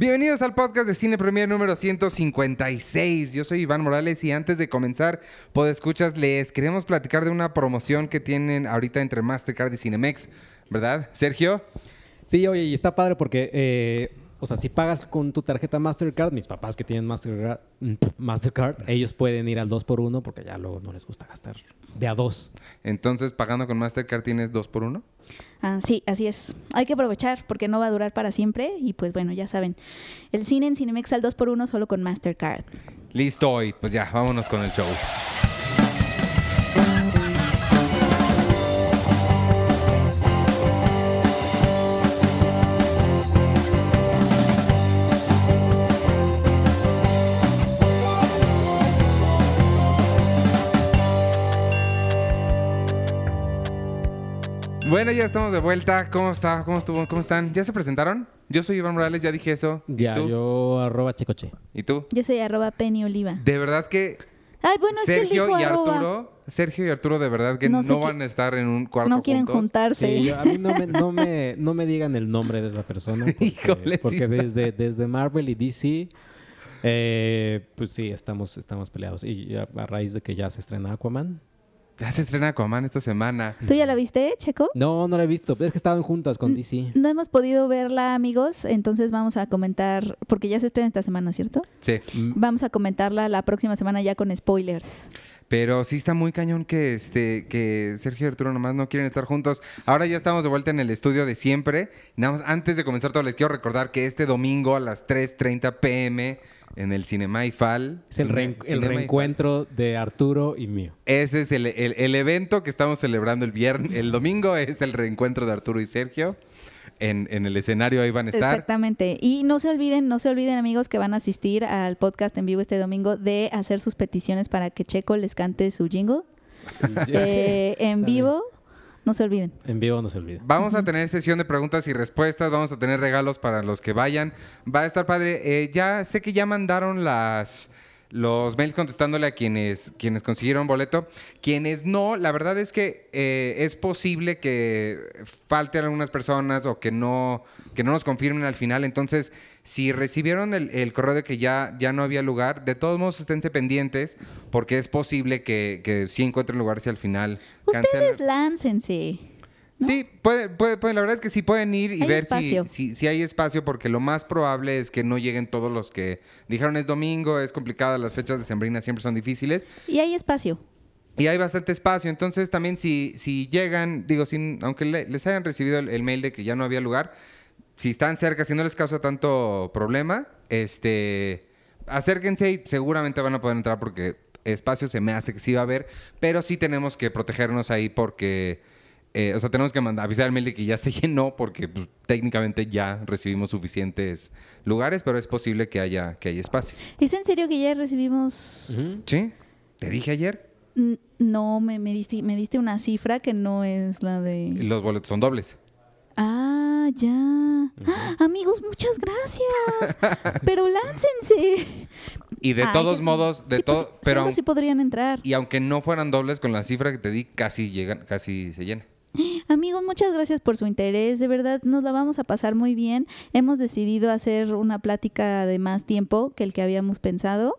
Bienvenidos al podcast de Cine Premier número 156. Yo soy Iván Morales y antes de comenzar, escuchas, les queremos platicar de una promoción que tienen ahorita entre Mastercard y Cinemex, ¿verdad? Sergio. Sí, oye, y está padre porque eh, o sea, si pagas con tu tarjeta Mastercard, mis papás que tienen Mastercard, mm, Mastercard ellos pueden ir al 2x1 porque ya luego no les gusta gastar de a dos. Entonces, pagando con Mastercard tienes 2x1? Ah, sí, así es. Hay que aprovechar porque no va a durar para siempre y pues bueno, ya saben, el cine en Cinemex al 2x1 solo con Mastercard. Listo, y pues ya, vámonos con el show. Bueno, ya estamos de vuelta. ¿Cómo está? ¿Cómo estuvo? ¿Cómo están? ¿Ya se presentaron? Yo soy Iván Morales, ya dije eso. Ya, yo arroba checoche. ¿Y tú? Yo soy arroba Penny Oliva. De verdad que Ay, bueno, Sergio es que y Arturo, Sergio y Arturo de verdad que no, van a estar en un cuarto No quieren juntarse. Sí, a mí no me, no, me, no me digan el nombre de esa persona. Porque, porque desde, desde Marvel y DC, eh, pues sí, estamos, estamos peleados. Y a raíz de que ya se estrena Aquaman, ya se estrena Aquaman esta semana. ¿Tú ya la viste, Checo? No, no la he visto. Es que estaban juntas con DC. No hemos podido verla, amigos. Entonces vamos a comentar, porque ya se estrena esta semana, ¿cierto? Sí. Vamos a comentarla la próxima semana ya con spoilers. Pero sí está muy cañón que este que Sergio y Arturo nomás no quieren estar juntos. Ahora ya estamos de vuelta en el estudio de siempre. Nada más, antes de comenzar todo, les quiero recordar que este domingo a las 3.30 pm en el Cinema IFAL. Es el, reencuentro de Arturo y mío. Ese es el, evento que estamos celebrando el viernes. El domingo es el reencuentro de Arturo y Sergio. En, el escenario ahí van a estar. Exactamente. Y no se olviden, no se olviden amigos que van a asistir al podcast en vivo este domingo de hacer sus peticiones para que Checo les cante su jingle. Eh, en vivo. No se olviden. En vivo no se olviden. Vamos a tener sesión de preguntas y respuestas, vamos a tener regalos para los que vayan. Va a estar padre. Eh, ya sé que ya mandaron las los mails contestándole a quienes, quienes consiguieron boleto. Quienes no, la verdad es que eh, es posible que falten algunas personas o que no, que no nos confirmen al final. Entonces, si recibieron el, correo de que ya, ya no había lugar, de todos modos esténse pendientes porque es posible que, que sí encuentren lugar si al final... Ustedes láncense. Sí, puede, puede, la verdad es que sí pueden ir y ver si, si, hay espacio, porque lo más probable es que no lleguen todos los que dijeron es domingo, es complicado, las fechas de Sembrina siempre son difíciles. Y hay espacio. Y hay bastante espacio, entonces también si, si llegan, digo, sin, aunque les hayan recibido el, mail de que ya no había lugar, si están cerca, si no les causa tanto problema, este, acérquense y seguramente van a poder entrar porque espacio se me hace que sí va a haber, pero sí tenemos que protegernos ahí porque eh, o sea, tenemos que mandar, avisar al mail de que ya se llenó porque pues, técnicamente ya recibimos suficientes lugares, pero es posible que haya, que haya espacio. ¿Es en serio que ya recibimos? Sí, te dije ayer. no, me, me, diste, me diste una cifra que no es la de... Los boletos son dobles. Ah, ya. ¡Ah! amigos, muchas gracias. pero láncense. Y de todos modos, de todo, pues, pero sí podrían entrar. Y aunque no fueran dobles con la cifra que te di, casi llegan, casi se llena. Amigos, muchas gracias por su interés. De verdad, nos la vamos a pasar muy bien. Hemos decidido hacer una plática de más tiempo que el que habíamos pensado.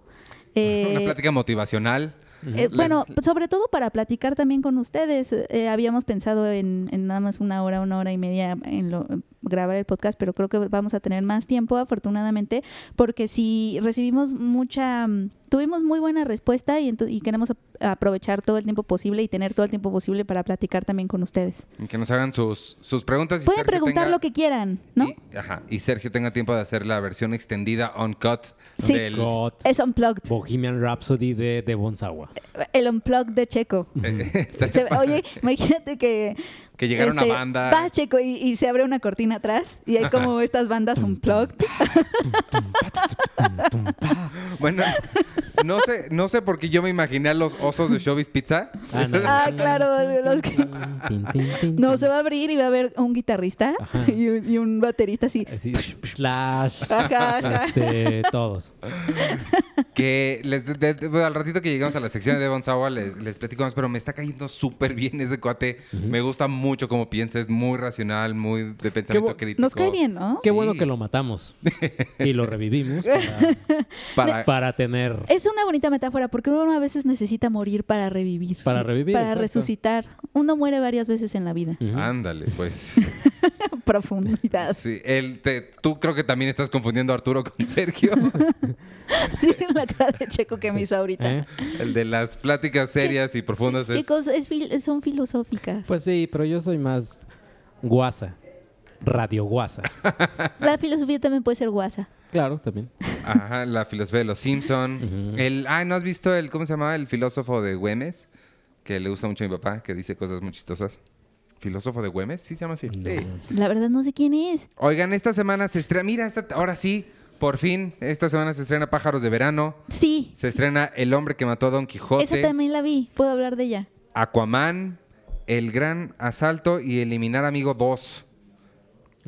una eh, plática motivacional. Eh, bueno, sobre todo para platicar también con ustedes. Eh, habíamos pensado en, nada más una hora, una hora y media en lo, grabar el podcast, pero creo que vamos a tener más tiempo, afortunadamente, porque si recibimos mucha, tuvimos muy buena respuesta y, y queremos aprovechar todo el tiempo posible y tener todo el tiempo posible para platicar también con ustedes. Y que nos hagan sus, sus preguntas. Y Pueden preguntar lo que quieran, ¿no? Y, ajá, y Sergio tenga tiempo de hacer la versión extendida uncut. Sí, es unplugged. Bohemian Rhapsody de, de Bonsawa. El unplugged de Checo. oye, imagínate que que llegaron una este, banda. Vas, Checo, y, se abre una cortina atrás y hay como estas bandas unplugged. bueno, no sé, no sé por qué yo me imaginé a los osos de Showbiz Pizza. Ah, ah claro. no, se va a abrir y va a haber un guitarrista y un, baterista así. Slash. Este, todos. que les, al ratito que llegamos a la sección de Devon Sawa les, les platico más, pero me está cayendo súper bien ese cuate. Me gusta mucho cómo piensa, es muy racional, muy de pensamiento crítico. Nos cae bien, ¿no? Qué bueno que lo matamos y lo revivimos para, para, tener... Es una bonita metáfora porque uno a veces necesita morir para revivir. Para revivir. Para resucitar. Uno muere varias veces en la vida. Ándale, pues. Profundidad. Sí, él te, tú creo que también estás confundiendo a Arturo con Sergio. sí, la cara de Checo que me hizo ahorita. ¿Eh? El de las pláticas serias y profundas. Chicos, son filosóficas. Pues sí, pero yo soy más guasa. Radio guasa. La filosofía también puede ser guasa. Claro, también. Ajá, la filosofía de los Simpson. El, ah, ¿no has visto el, cómo se llama? El filósofo de Güemes, que le gusta mucho a mi papá, que dice cosas muy chistosas. ¿Filósofo de Güemes? Sí se llama así. La verdad no sé quién es. Oigan, esta semana se estrena, mira, esta, ahora sí, por fin, esta semana se estrena Pájaros de Verano. Sí. Se estrena El hombre que mató a Don Quijote. Esa también la vi, puedo hablar de ella. Aquaman, El gran asalto y Eliminar Amigo 2.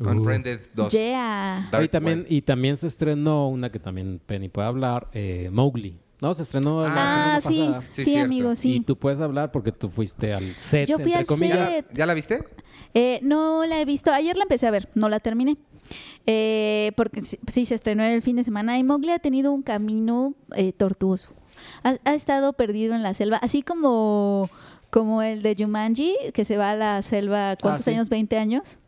Unfriended 2. Yeah. Y también, y también se estrenó una que también Penny puede hablar, eh, Mowgli. No, se estrenó la ah, sí, pasada. sí, sí amigo, sí. Y tú puedes hablar porque tú fuiste al set. Yo fui al set. ¿Ya la, viste? Eh, no la he visto. Ayer la empecé a ver, no la terminé. Eh, porque sí, se estrenó el fin de semana y Mowgli ha tenido un camino eh, tortuoso. Ha, ha, estado perdido en la selva, así como, como el de Jumanji, que se va a la selva, ¿cuántos ah, años? ¿20 años?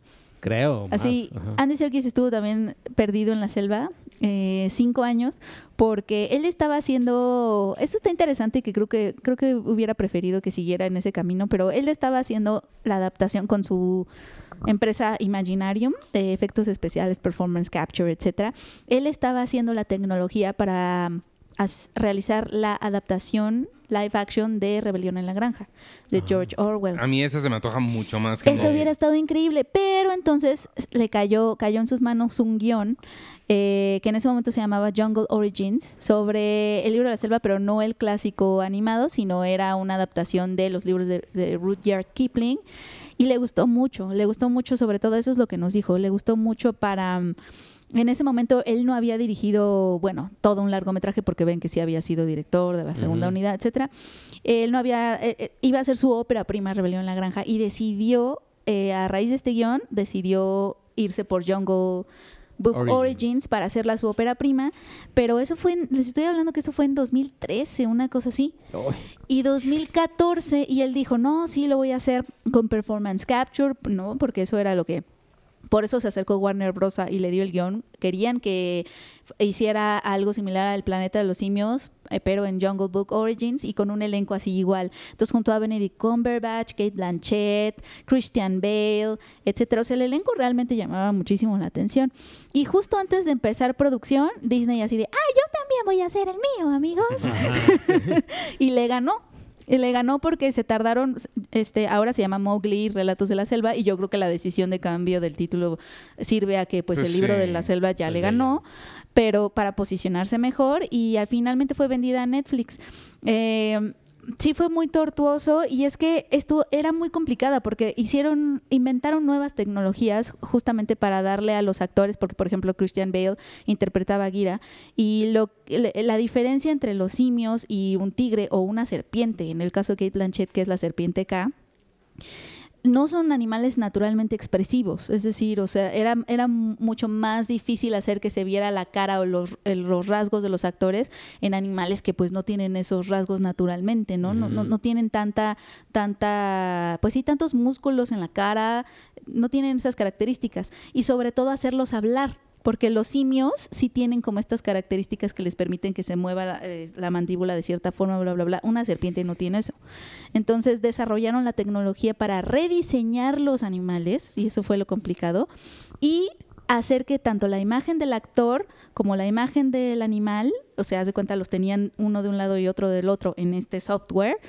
Creo. Así, Andy Serkis estuvo también perdido en la selva eh, cinco años porque él estaba haciendo esto está interesante que creo que creo que hubiera preferido que siguiera en ese camino pero él estaba haciendo la adaptación con su empresa Imaginarium de efectos especiales performance capture etcétera él estaba haciendo la tecnología para realizar la adaptación live action de Rebelión en la Granja, de George Orwell. A mí esa se me antoja mucho más que Eso hubiera estado increíble, pero entonces le cayó, cayó en sus manos un guion eh, que en ese momento se llamaba Jungle Origins, sobre el libro de la selva, pero no el clásico animado, sino era una adaptación de los libros de, de Rudyard Kipling. Y le gustó mucho, le gustó mucho sobre todo, eso es lo que nos dijo, le gustó mucho para en ese momento él no había dirigido, bueno, todo un largometraje porque ven que sí había sido director de la segunda unidad, etcétera. Él no había, eh, eh, iba a hacer su ópera prima Rebelión en la Granja y decidió, eh, a raíz de este guion, decidió irse por Jungle Book Origins. para hacerla su ópera prima, pero eso fue, les estoy hablando que eso fue en 2013, una cosa así. Y 2014, y él dijo, no, sí, lo voy a hacer con Performance Capture, no, porque eso era lo que por eso se acercó Warner Bros. y le dio el guion. Querían que hiciera algo similar al Planeta de los Simios, eh, pero en Jungle Book Origins y con un elenco así igual. Entonces junto a Benedict Cumberbatch, Kate Blanchett, Christian Bale, etcétera. O sea, el elenco realmente llamaba muchísimo la atención. Y justo antes de empezar producción, Disney así de, ah, yo también voy a hacer el mío, amigos. y le ganó. Y le ganó porque se tardaron, este, ahora se llama Mowgli, Relatos de la Selva, y yo creo que la decisión de cambio del título sirve a que pues, pues el libro de la selva ya pues le ganó, pero para posicionarse mejor, y al finalmente fue vendida a Netflix. Eh, sí fue muy tortuoso y es que esto era muy complicada porque hicieron, inventaron nuevas tecnologías justamente para darle a los actores, porque por ejemplo Christian Bale interpretaba a Gira y lo, la diferencia entre los simios y un tigre o una serpiente, en el caso de Kate Blanchett que es la serpiente K, no son animales naturalmente expresivos, es decir, o sea, era, era mucho más difícil hacer que se viera la cara o los, los, rasgos de los actores en animales que pues no tienen esos rasgos naturalmente, ¿no? No, no, no tienen tanta, tanta, pues sí, tantos músculos en la cara, no tienen esas características. Y sobre todo hacerlos hablar, porque los simios sí tienen como estas características que les permiten que se mueva eh, la, mandíbula de cierta forma, bla, bla, bla. Una serpiente no tiene eso. Entonces desarrollaron la tecnología para rediseñar los animales, y eso fue lo complicado, y hacer que tanto la imagen del actor como la imagen del animal, o sea, haz de cuenta, los tenían uno de un lado y otro del otro en este software,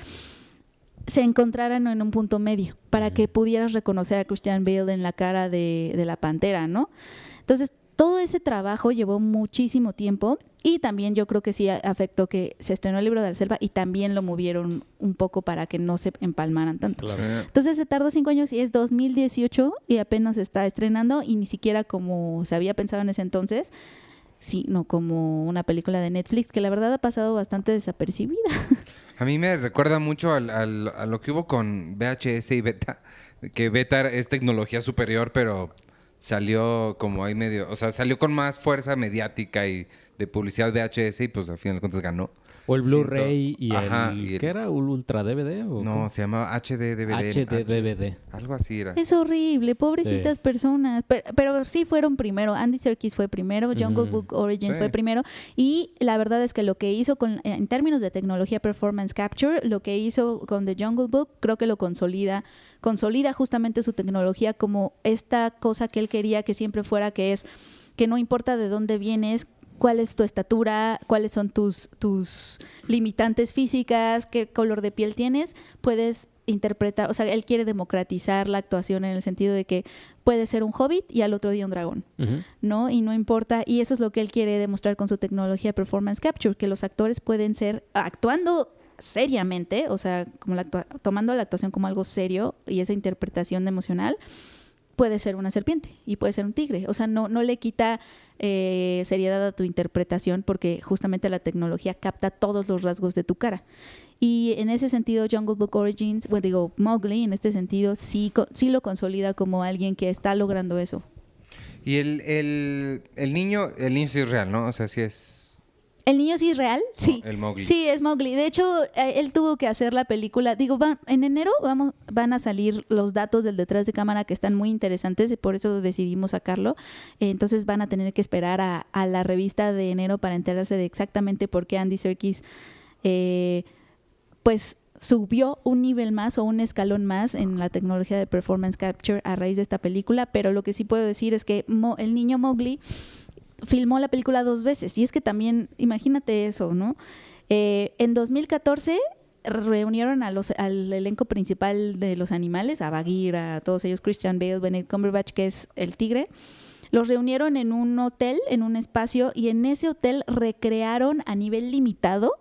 se encontraran en un punto medio para que pudieras reconocer a Christian Bale en la cara de, de la pantera, ¿no? Entonces, todo ese trabajo llevó muchísimo tiempo y también yo creo que sí afectó que se estrenó el libro de la selva y también lo movieron un poco para que no se empalmaran tanto. Entonces se tardó cinco años y es 2018 y apenas se está estrenando y ni siquiera como se había pensado en ese entonces sino como una película de Netflix que la verdad ha pasado bastante desapercibida. A mí me recuerda mucho al, al, a lo que hubo con VHS y Beta, que Beta es tecnología superior, pero salió como ahí medio, o sea, salió con más fuerza mediática y de publicidad VHS y pues al final de cuentas ganó. O el Blu-ray y, el, ¿Qué era? ¿Un Ultra DVD? ¿o no, se llamaba HD DVD. HD DVD. algo así era. Es horrible, pobrecitas personas. Pero, sí fueron primero. Andy Serkis fue primero, Jungle Book Origins fue primero. Y la verdad es que lo que hizo con, en términos de tecnología Performance Capture, lo que hizo con The Jungle Book, creo que lo consolida. Consolida justamente su tecnología como esta cosa que él quería que siempre fuera, que es que no importa de dónde vienes, cuál es tu estatura, cuáles son tus, tus limitantes físicas, qué color de piel tienes, puedes interpretar, o sea, él quiere democratizar la actuación en el sentido de que puede ser un hobbit y al otro día un dragón, ¿no? Y no importa, y eso es lo que él quiere demostrar con su tecnología Performance Capture, que los actores pueden ser actuando seriamente, o sea, como tomando la actuación como algo serio y esa interpretación emocional, puede ser una serpiente y puede ser un tigre. O sea, no, no le quita eh, seriedad a tu interpretación porque justamente la tecnología capta todos los rasgos de tu cara. Y en ese sentido, Jungle Book Origins, bueno, digo, Mowgli en este sentido sí, sí lo consolida como alguien que está logrando eso. Y el, el, el niño, el niño sí es real, ¿no? O sea, sí es ¿El niño sí es real? Sí. el Mowgli. Sí, es Mowgli. De hecho, eh, él tuvo que hacer la película. Digo, en enero vamos, van a salir los datos del detrás de cámara que están muy interesantes y por eso decidimos sacarlo. entonces van a tener que esperar a, la revista de enero para enterarse de exactamente por qué Andy Serkis, eh, pues subió un nivel más o un escalón más en la tecnología de performance capture a raíz de esta película, pero lo que sí puedo decir es que el niño Mowgli filmó la película dos veces. Y es que también, imagínate eso, ¿no? Eh, en 2014 reunieron a los, al elenco principal de los animales, a Bagheera, a todos ellos, Christian Bale, Benedict Cumberbatch, que es el tigre. Los reunieron en un hotel, en un espacio, y en ese hotel recrearon a nivel limitado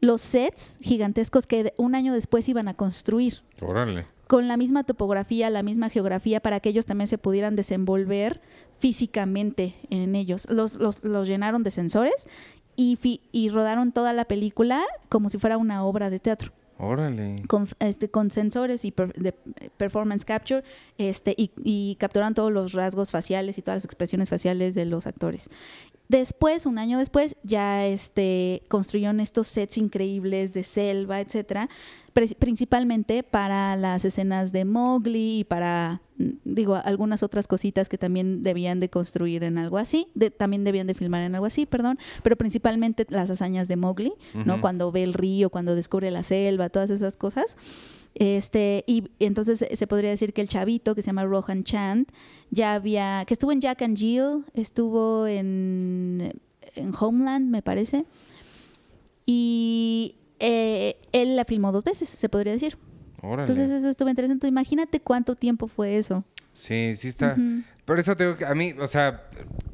los sets gigantescos que un año después iban a construir. Órale. Con la misma topografía, la misma geografía, para que ellos también se pudieran desenvolver físicamente en ellos. Los, los, los llenaron de sensores y, y rodaron toda la película como si fuera una obra de teatro. Órale. Con, este, con sensores y de performance capture este, y, y capturaron todos los rasgos faciales y todas las expresiones faciales de los actores. Después, un año después, ya este, construyeron estos sets increíbles de selva, etcétera, principalmente para las escenas de Mowgli y para, mm, digo, algunas otras cositas que también debían de construir en algo así, también debían de filmar en algo así, perdón, pero principalmente las hazañas de Mowgli, ¿no? Cuando ve el río, cuando descubre la selva, todas esas cosas. Este, y, entonces se podría decir que el chavito que se llama Rohan Chand ya había, que estuvo en Jack and Jill, estuvo en, en Homeland, me parece. Y eh, él la filmó dos veces, se podría decir. Entonces eso estuvo interesante. Imagínate cuánto tiempo fue eso. Sí, sí está. Por eso tengo que, a mí, o sea,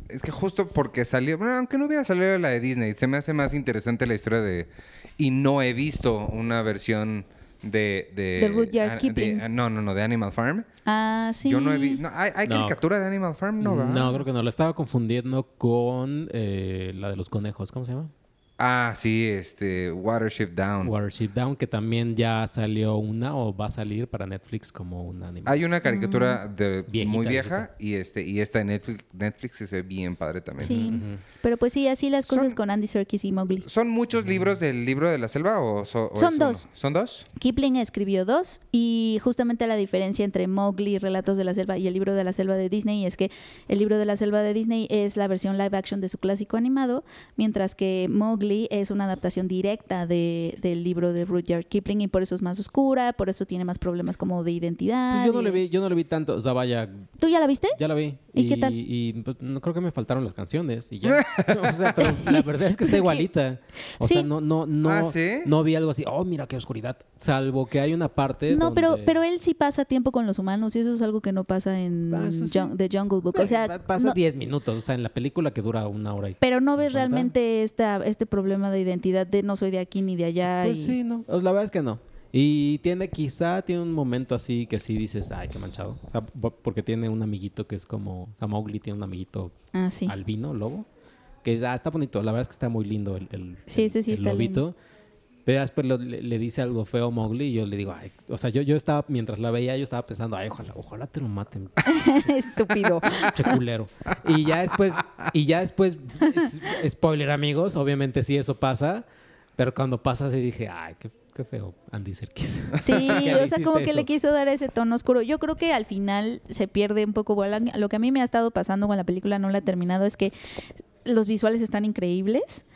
es que justo porque salió, bueno, aunque no hubiera salido la de Disney, se me hace más interesante la historia de, y no he visto una versión de... De, Rudyard Kipling. no, no, no, de Animal Farm. Ah, sí. Yo no he visto... ¿Hay, hay caricatura de Animal Farm? No, ¿verdad? No, creo que no. La estaba confundiendo con eh, la de los conejos. ¿Cómo se llama? Ah, sí, este, Watership Down. Watership Down, que también ya salió una o va a salir para Netflix como una anime. Hay una caricatura mm. de, muy vieja y este y esta de Netflix, Netflix se ve bien padre también. Sí, pero pues sí, así las cosas con Andy Serkis y Mowgli. ¿Son muchos libros del libro de la selva o, son dos? ¿Son dos? Kipling escribió dos y justamente la diferencia entre Mowgli, Relatos de la Selva y el libro de la selva de Disney es que el libro de la selva de Disney es la versión live action de su clásico animado, mientras que Mowgli es una adaptación directa de, del libro de Rudyard Kipling y por eso es más oscura, por eso tiene más problemas como de identidad. Pues yo no le vi, yo no le vi tanto, o sea, vaya. ¿Tú ya la viste? Ya la vi. ¿Y, qué tal? Y pues, no creo que me faltaron las canciones y ya. o sea, pero la verdad es que está igualita. O sea, no, no, no, ¿Ah, no vi algo así, oh, mira qué oscuridad. Salvo que hay una parte. No, pero, pero él sí pasa tiempo con los humanos y eso es algo que no pasa en ah, The Jungle Book. O sea, pasa 10 minutos, o sea, en la película que dura una hora y. Pero no ves realmente esta, este problema de identidad de no soy de aquí ni de allá. Pues sí, no. Pues la verdad es que no. Y tiene, quizá tiene un momento así que sí dices, ay, qué manchado. O sea, porque tiene un amiguito que es como, o sea, Mowgli tiene un amiguito ah, albino, lobo. que ah, está bonito. La verdad es que está muy lindo el, el, sí, sí, sí, el lobito. Pero después le, dice algo feo a Mowgli y yo le digo, ay, o sea, yo, yo estaba, mientras la veía, yo estaba pensando, ay, ojalá, ojalá te lo maten. Estúpido. Checulero. Y ya después, y ya después, spoiler amigos, obviamente sí eso pasa, pero cuando pasa así dije, ay, qué, qué feo, Andy Serkis. Sí, o sea, como que le quiso dar ese tono oscuro. Yo creo que al final se pierde un poco. Lo que a mí me ha estado pasando con la película, no la he terminado, es que los visuales están increíbles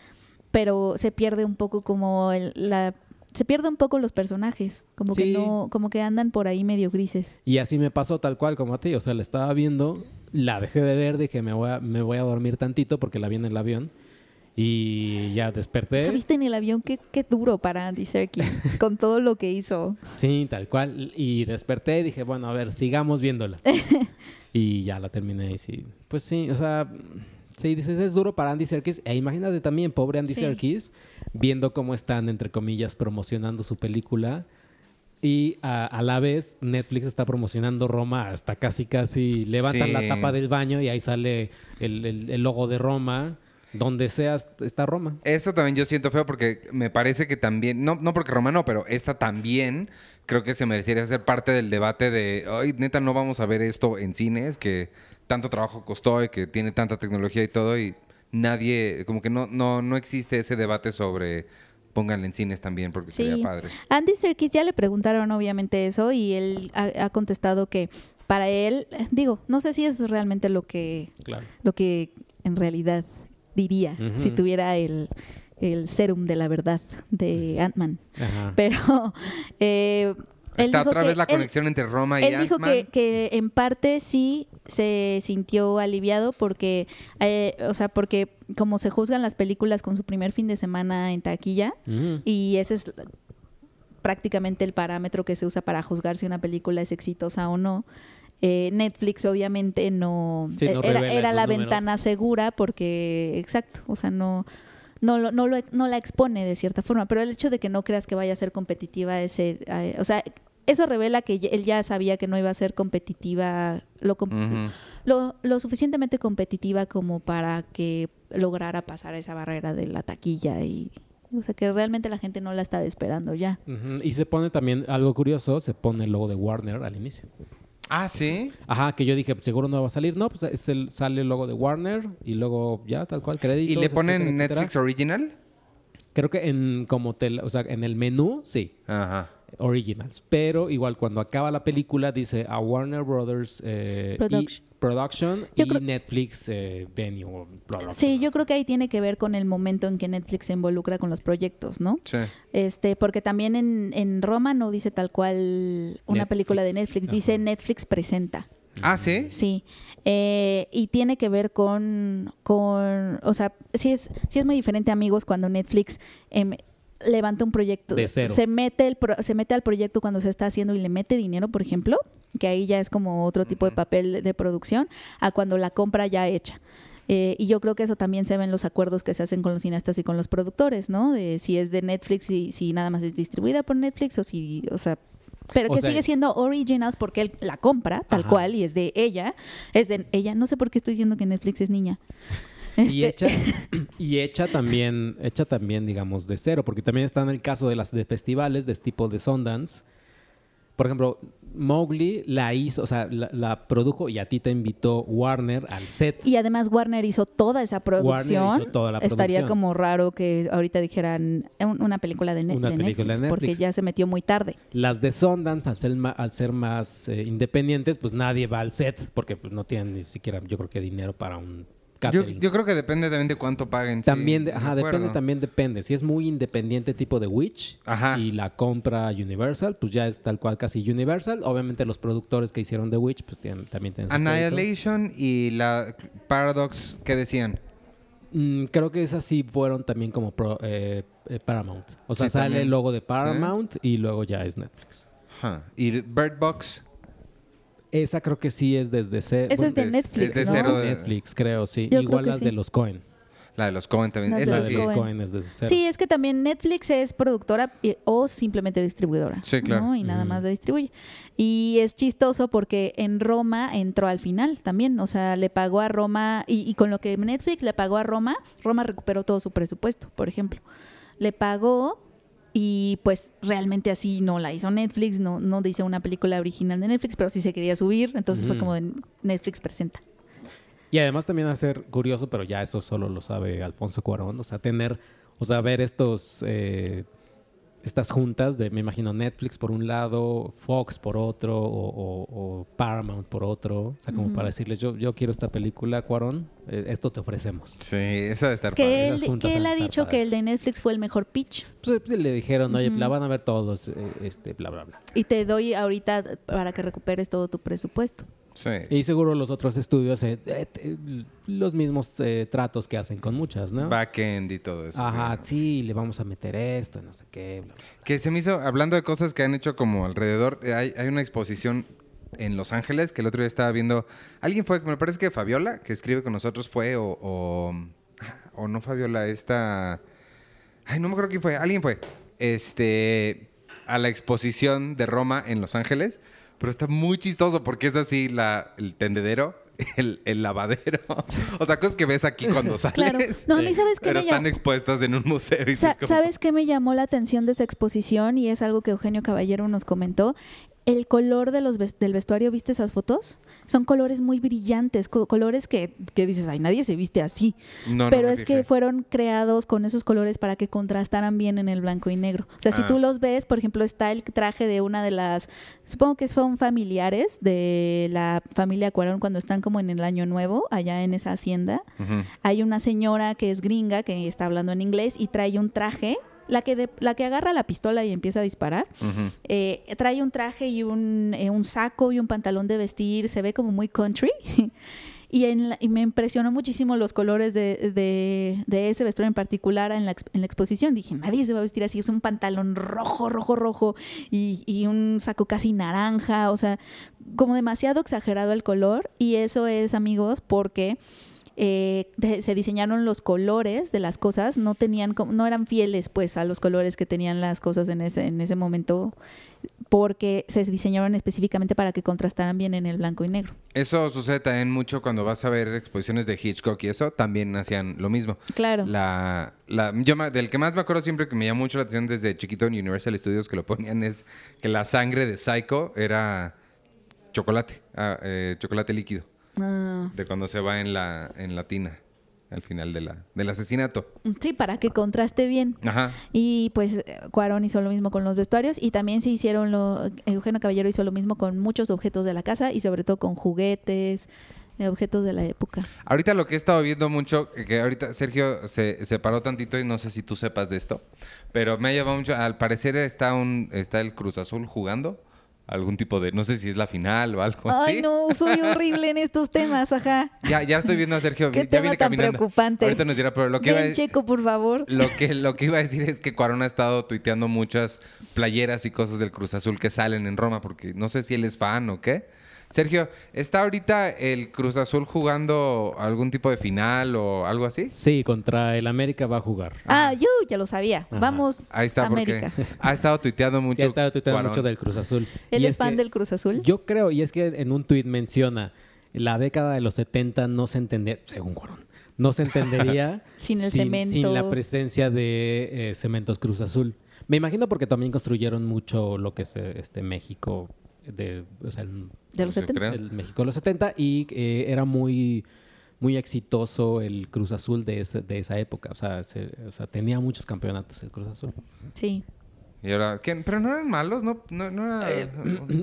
pero se pierde un poco como la se pierde un poco los personajes, como que no, como que andan por ahí medio grises. Y así me pasó tal cual como a ti, o sea, la estaba viendo, la dejé de ver, dije me voy a, me voy a dormir tantito porque la vi en el avión. Y ya desperté. ¿La viste en el avión? Qué, qué duro para Andy Serkis, con todo lo que hizo. Sí, tal cual. Y desperté y dije, bueno, a ver, sigamos viéndola. y ya la terminé y sí. Pues sí, o sea, Sí, dices, es duro para Andy Serkis. E imagínate también, pobre Andy Serkis, viendo cómo están, entre comillas, promocionando su película. Y a, la vez Netflix está promocionando Roma hasta casi, casi levantan la tapa del baño y ahí sale el, logo de Roma. Donde sea está Roma. Esto también yo siento feo porque me parece que también, no, no porque Roma no, pero esta también creo que se merecería ser parte del debate de, ay, neta, no vamos a ver esto en cines, que tanto trabajo costó y que tiene tanta tecnología y todo y nadie, como que no, no, no existe ese debate sobre pónganle en cines también porque sería padre. Andy Serkis ya le preguntaron obviamente eso y él ha, contestado que para él, digo, no sé si es realmente lo que, lo que en realidad diría si tuviera el, el serum de la verdad de Ant-Man. Pero eh, Está otra vez la conexión entre Roma y Él dijo que, en parte sí se sintió aliviado porque, eh, o sea, porque como se juzgan las películas con su primer fin de semana en taquilla mm. y ese es prácticamente el parámetro que se usa para juzgar si una película es exitosa o no. Eh, Netflix obviamente no, eh, era, la ventana segura porque, exacto, o sea, no no, no, no la expone de cierta forma, pero el hecho de que no creas que vaya a ser competitiva, ese, eh, o sea, eso revela que él ya sabía que no iba a ser competitiva, lo, lo, suficientemente competitiva como para que lograra pasar esa barrera de la taquilla y, o sea, que realmente la gente no la estaba esperando ya. Y se pone también algo curioso, se pone el logo de Warner al inicio. Ah, sí. Ajá, que yo dije, seguro no va a salir. No, pues es el, sale el logo de Warner y luego ya, tal cual, créditos. ¿Y le ponen Netflix Original? Creo que en como tel, o sea, en el menú, sí. Ajá. Originals. Pero igual cuando acaba la película dice a Warner Brothers eh, Production y Netflix eh, Venue. sí, yo creo que ahí tiene que ver con el momento en que Netflix se involucra con los proyectos, ¿no? Sí. Este, porque también en, en Roma no dice tal cual una película de Netflix, dice Netflix presenta. Ah, sí. Sí. Eh, y tiene que ver con, con, o sea, sí es, sí es muy diferente, amigos, cuando Netflix em, levanta un proyecto, se mete el se mete al proyecto cuando se está haciendo y le mete dinero, por ejemplo, que ahí ya es como otro tipo de papel de producción, a cuando la compra ya hecha. Eh, y yo creo que eso también se ve en los acuerdos que se hacen con los cineastas y con los productores, ¿no? De si es de Netflix y si nada más es distribuida por Netflix o si, o sea, pero que sigue siendo originals porque él la compra tal cual y es de ella, es de ella. No sé por qué estoy diciendo que Netflix es niña. Y, este hecha, y hecha también, hecha también, digamos, de cero, porque también está en el caso de las de festivales, de tipo de Sundance. Por ejemplo, Mowgli la hizo, o sea, la, produjo y a ti te invitó Warner al set. Y además Warner hizo toda esa producción. Hizo toda la Estaría como raro que ahorita dijeran una película de, Netflix, porque ya se metió muy tarde. Las de Sundance, al ser, al ser más eh, independientes, pues nadie va al set porque pues, no tienen ni siquiera, yo creo que dinero para un yo, creo que depende también de cuánto paguen. También, ajá, depende, también depende. Si es muy independiente tipo de Witch y la compra Universal, pues ya es tal cual casi Universal. Obviamente los productores que hicieron The Witch, pues también tienen Annihilation y la Paradox, ¿qué decían? Mm, creo que esas sí fueron también como eh, eh, Paramount. O sea, sale el logo de Paramount y luego ya es Netflix. ¿Y Bird Box? Esa creo que sí es desde cero. Esa es de Netflix, Netflix, creo, sí. Igual las de los Cohen. La de los Cohen también. La de Esa los sí. los. Coen es de cero. Sí, es que también Netflix es productora y- o simplemente distribuidora. Sí, claro. ¿no? Y nada más la distribuye. Y es chistoso porque en Roma entró al final también. O sea, le pagó a Roma, y, y con lo que Netflix le pagó a Roma, Roma recuperó todo su presupuesto, por ejemplo. Le pagó y pues realmente así no la hizo Netflix, no, no dice una película original de Netflix, pero sí se quería subir. Entonces fue como de Netflix presenta. Y además también ser curioso, pero ya eso solo lo sabe Alfonso Cuarón, o sea, tener, o sea, ver estos, eh, estas juntas de, me imagino, Netflix por un lado, Fox por otro, o, o- o Paramount por otro, o sea, como para decirles, yo, yo quiero esta película, Cuarón, eh, esto te ofrecemos. Sí, eso debe estar Que él, que él ha de dicho que el de Netflix fue el mejor pitch. Pues, pues, le dijeron, oye, la van a ver todos, eh, este, bla, bla, bla. Y te doy ahorita para que recuperes todo tu presupuesto. Sí. Y seguro los otros estudios, eh, eh, te- los mismos eh, tratos que hacen con muchas, ¿no? Backend y todo eso. Ajá, sí. sí, le vamos a meter esto, no sé qué, bla, bla. Que se me hizo, hablando de cosas que han hecho como alrededor, eh, hay, hay una exposición en Los Ángeles que el otro día estaba viendo. Alguien fue, me parece que Fabiola, que escribe con nosotros, fue, o, o, o no Fabiola, esta. Ay, no me acuerdo quién fue. Alguien fue. Este. A la exposición de Roma en Los Ángeles. Pero está muy chistoso porque es así la, el tendedero, el, el lavadero. O sea, cosas que ves aquí cuando sales. Claro. No, a mí sabes qué Pero me están llamó. expuestas en un museo. y Sa- como- ¿Sabes qué me llamó la atención de esa exposición? Y es algo que Eugenio Caballero nos comentó. El color de los ves- del vestuario, ¿viste esas fotos? Son colores muy brillantes, co- colores que, que dices, ay, nadie se viste así. No, Pero es que fueron creados con esos colores para que contrastaran bien en el blanco y negro. O sea, si Ah. tú los ves, por ejemplo, está el traje de una de las, supongo que son familiares de la familia Cuarón cuando están como en el año nuevo, allá en esa hacienda. Hay una señora que es gringa, que está hablando en inglés y trae un traje, la que, de- la que agarra la pistola y empieza a disparar. Eh, trae un traje y un, eh, un saco y un pantalón de vestir, se ve como muy country. Y, en la- y me impresionó muchísimo los colores de, de- de ese vestuario en particular en la, en la exposición. Dije, nadie se va a vestir así. Es un pantalón rojo, rojo, rojo y, y un saco casi naranja. O sea, como demasiado exagerado el color. Y eso es, amigos, porque eh, se diseñaron los colores de las cosas. No tenían, no eran fieles pues a los colores que tenían las cosas en ese, en ese momento porque se diseñaron específicamente para que contrastaran bien en el blanco y negro. Eso sucede también mucho cuando vas a ver exposiciones de Hitchcock y eso, también hacían lo mismo. Claro. La, la, yo del que más me acuerdo siempre que me llamó mucho la atención desde chiquito en Universal Studios que lo ponían es que la sangre de Psycho era chocolate, ah, eh, chocolate líquido, Ah, de cuando se va en la, en la tina al final de la, del asesinato. sí, para que contraste bien. Ajá. Y pues eh, Cuarón hizo lo mismo con los vestuarios y también se hicieron lo Eugenio Caballero hizo lo mismo con muchos objetos de la casa y sobre todo con juguetes, eh, objetos de la época. Ahorita lo que he estado viendo mucho, eh, que ahorita Sergio se, se paró tantito y no sé si tú sepas de esto, pero me ha llevado mucho, al parecer está un está el Cruz Azul jugando algún tipo de, no sé si es la final o algo así. Ay, no, soy horrible en estos temas, ajá. Ya, ya estoy viendo a Sergio, Qué ya tema viene tan caminando. preocupante. Ahorita nos dirá, pero lo que, iba a, Ven, Checo, por favor. lo, que, lo que iba a decir es que Cuarón ha estado tuiteando muchas playeras y cosas del Cruz Azul que salen en Roma, porque no sé si él es fan o qué. Sergio, ¿está ahorita el Cruz Azul jugando algún tipo de final o algo así? Sí, contra el América va a jugar. Ah, yo ya lo sabía. Ajá. Vamos, Ahí está, América. porque ha estado tuiteando mucho. Sí, ha estado tuiteando Cuarón. mucho del Cruz Azul. ¿Él Y es, fan que- del Cruz Azul? Yo creo, y es que en un tuit menciona, la década de los 70 no se entendía, según Cuarón, no se entendería Sin el cemento. sin la presencia de eh, Cementos Cruz Azul. Me imagino porque también construyeron mucho lo que es eh, este México de, o sea, el, De los Yo 70. creo. el México de los 70 y eh, era muy muy exitoso el Cruz Azul de, ese- de esa época. O sea, se- o sea, tenía muchos campeonatos el Cruz Azul. Sí. Y ahora. ¿pero no eran malos? ¿No, no, no era- Eh,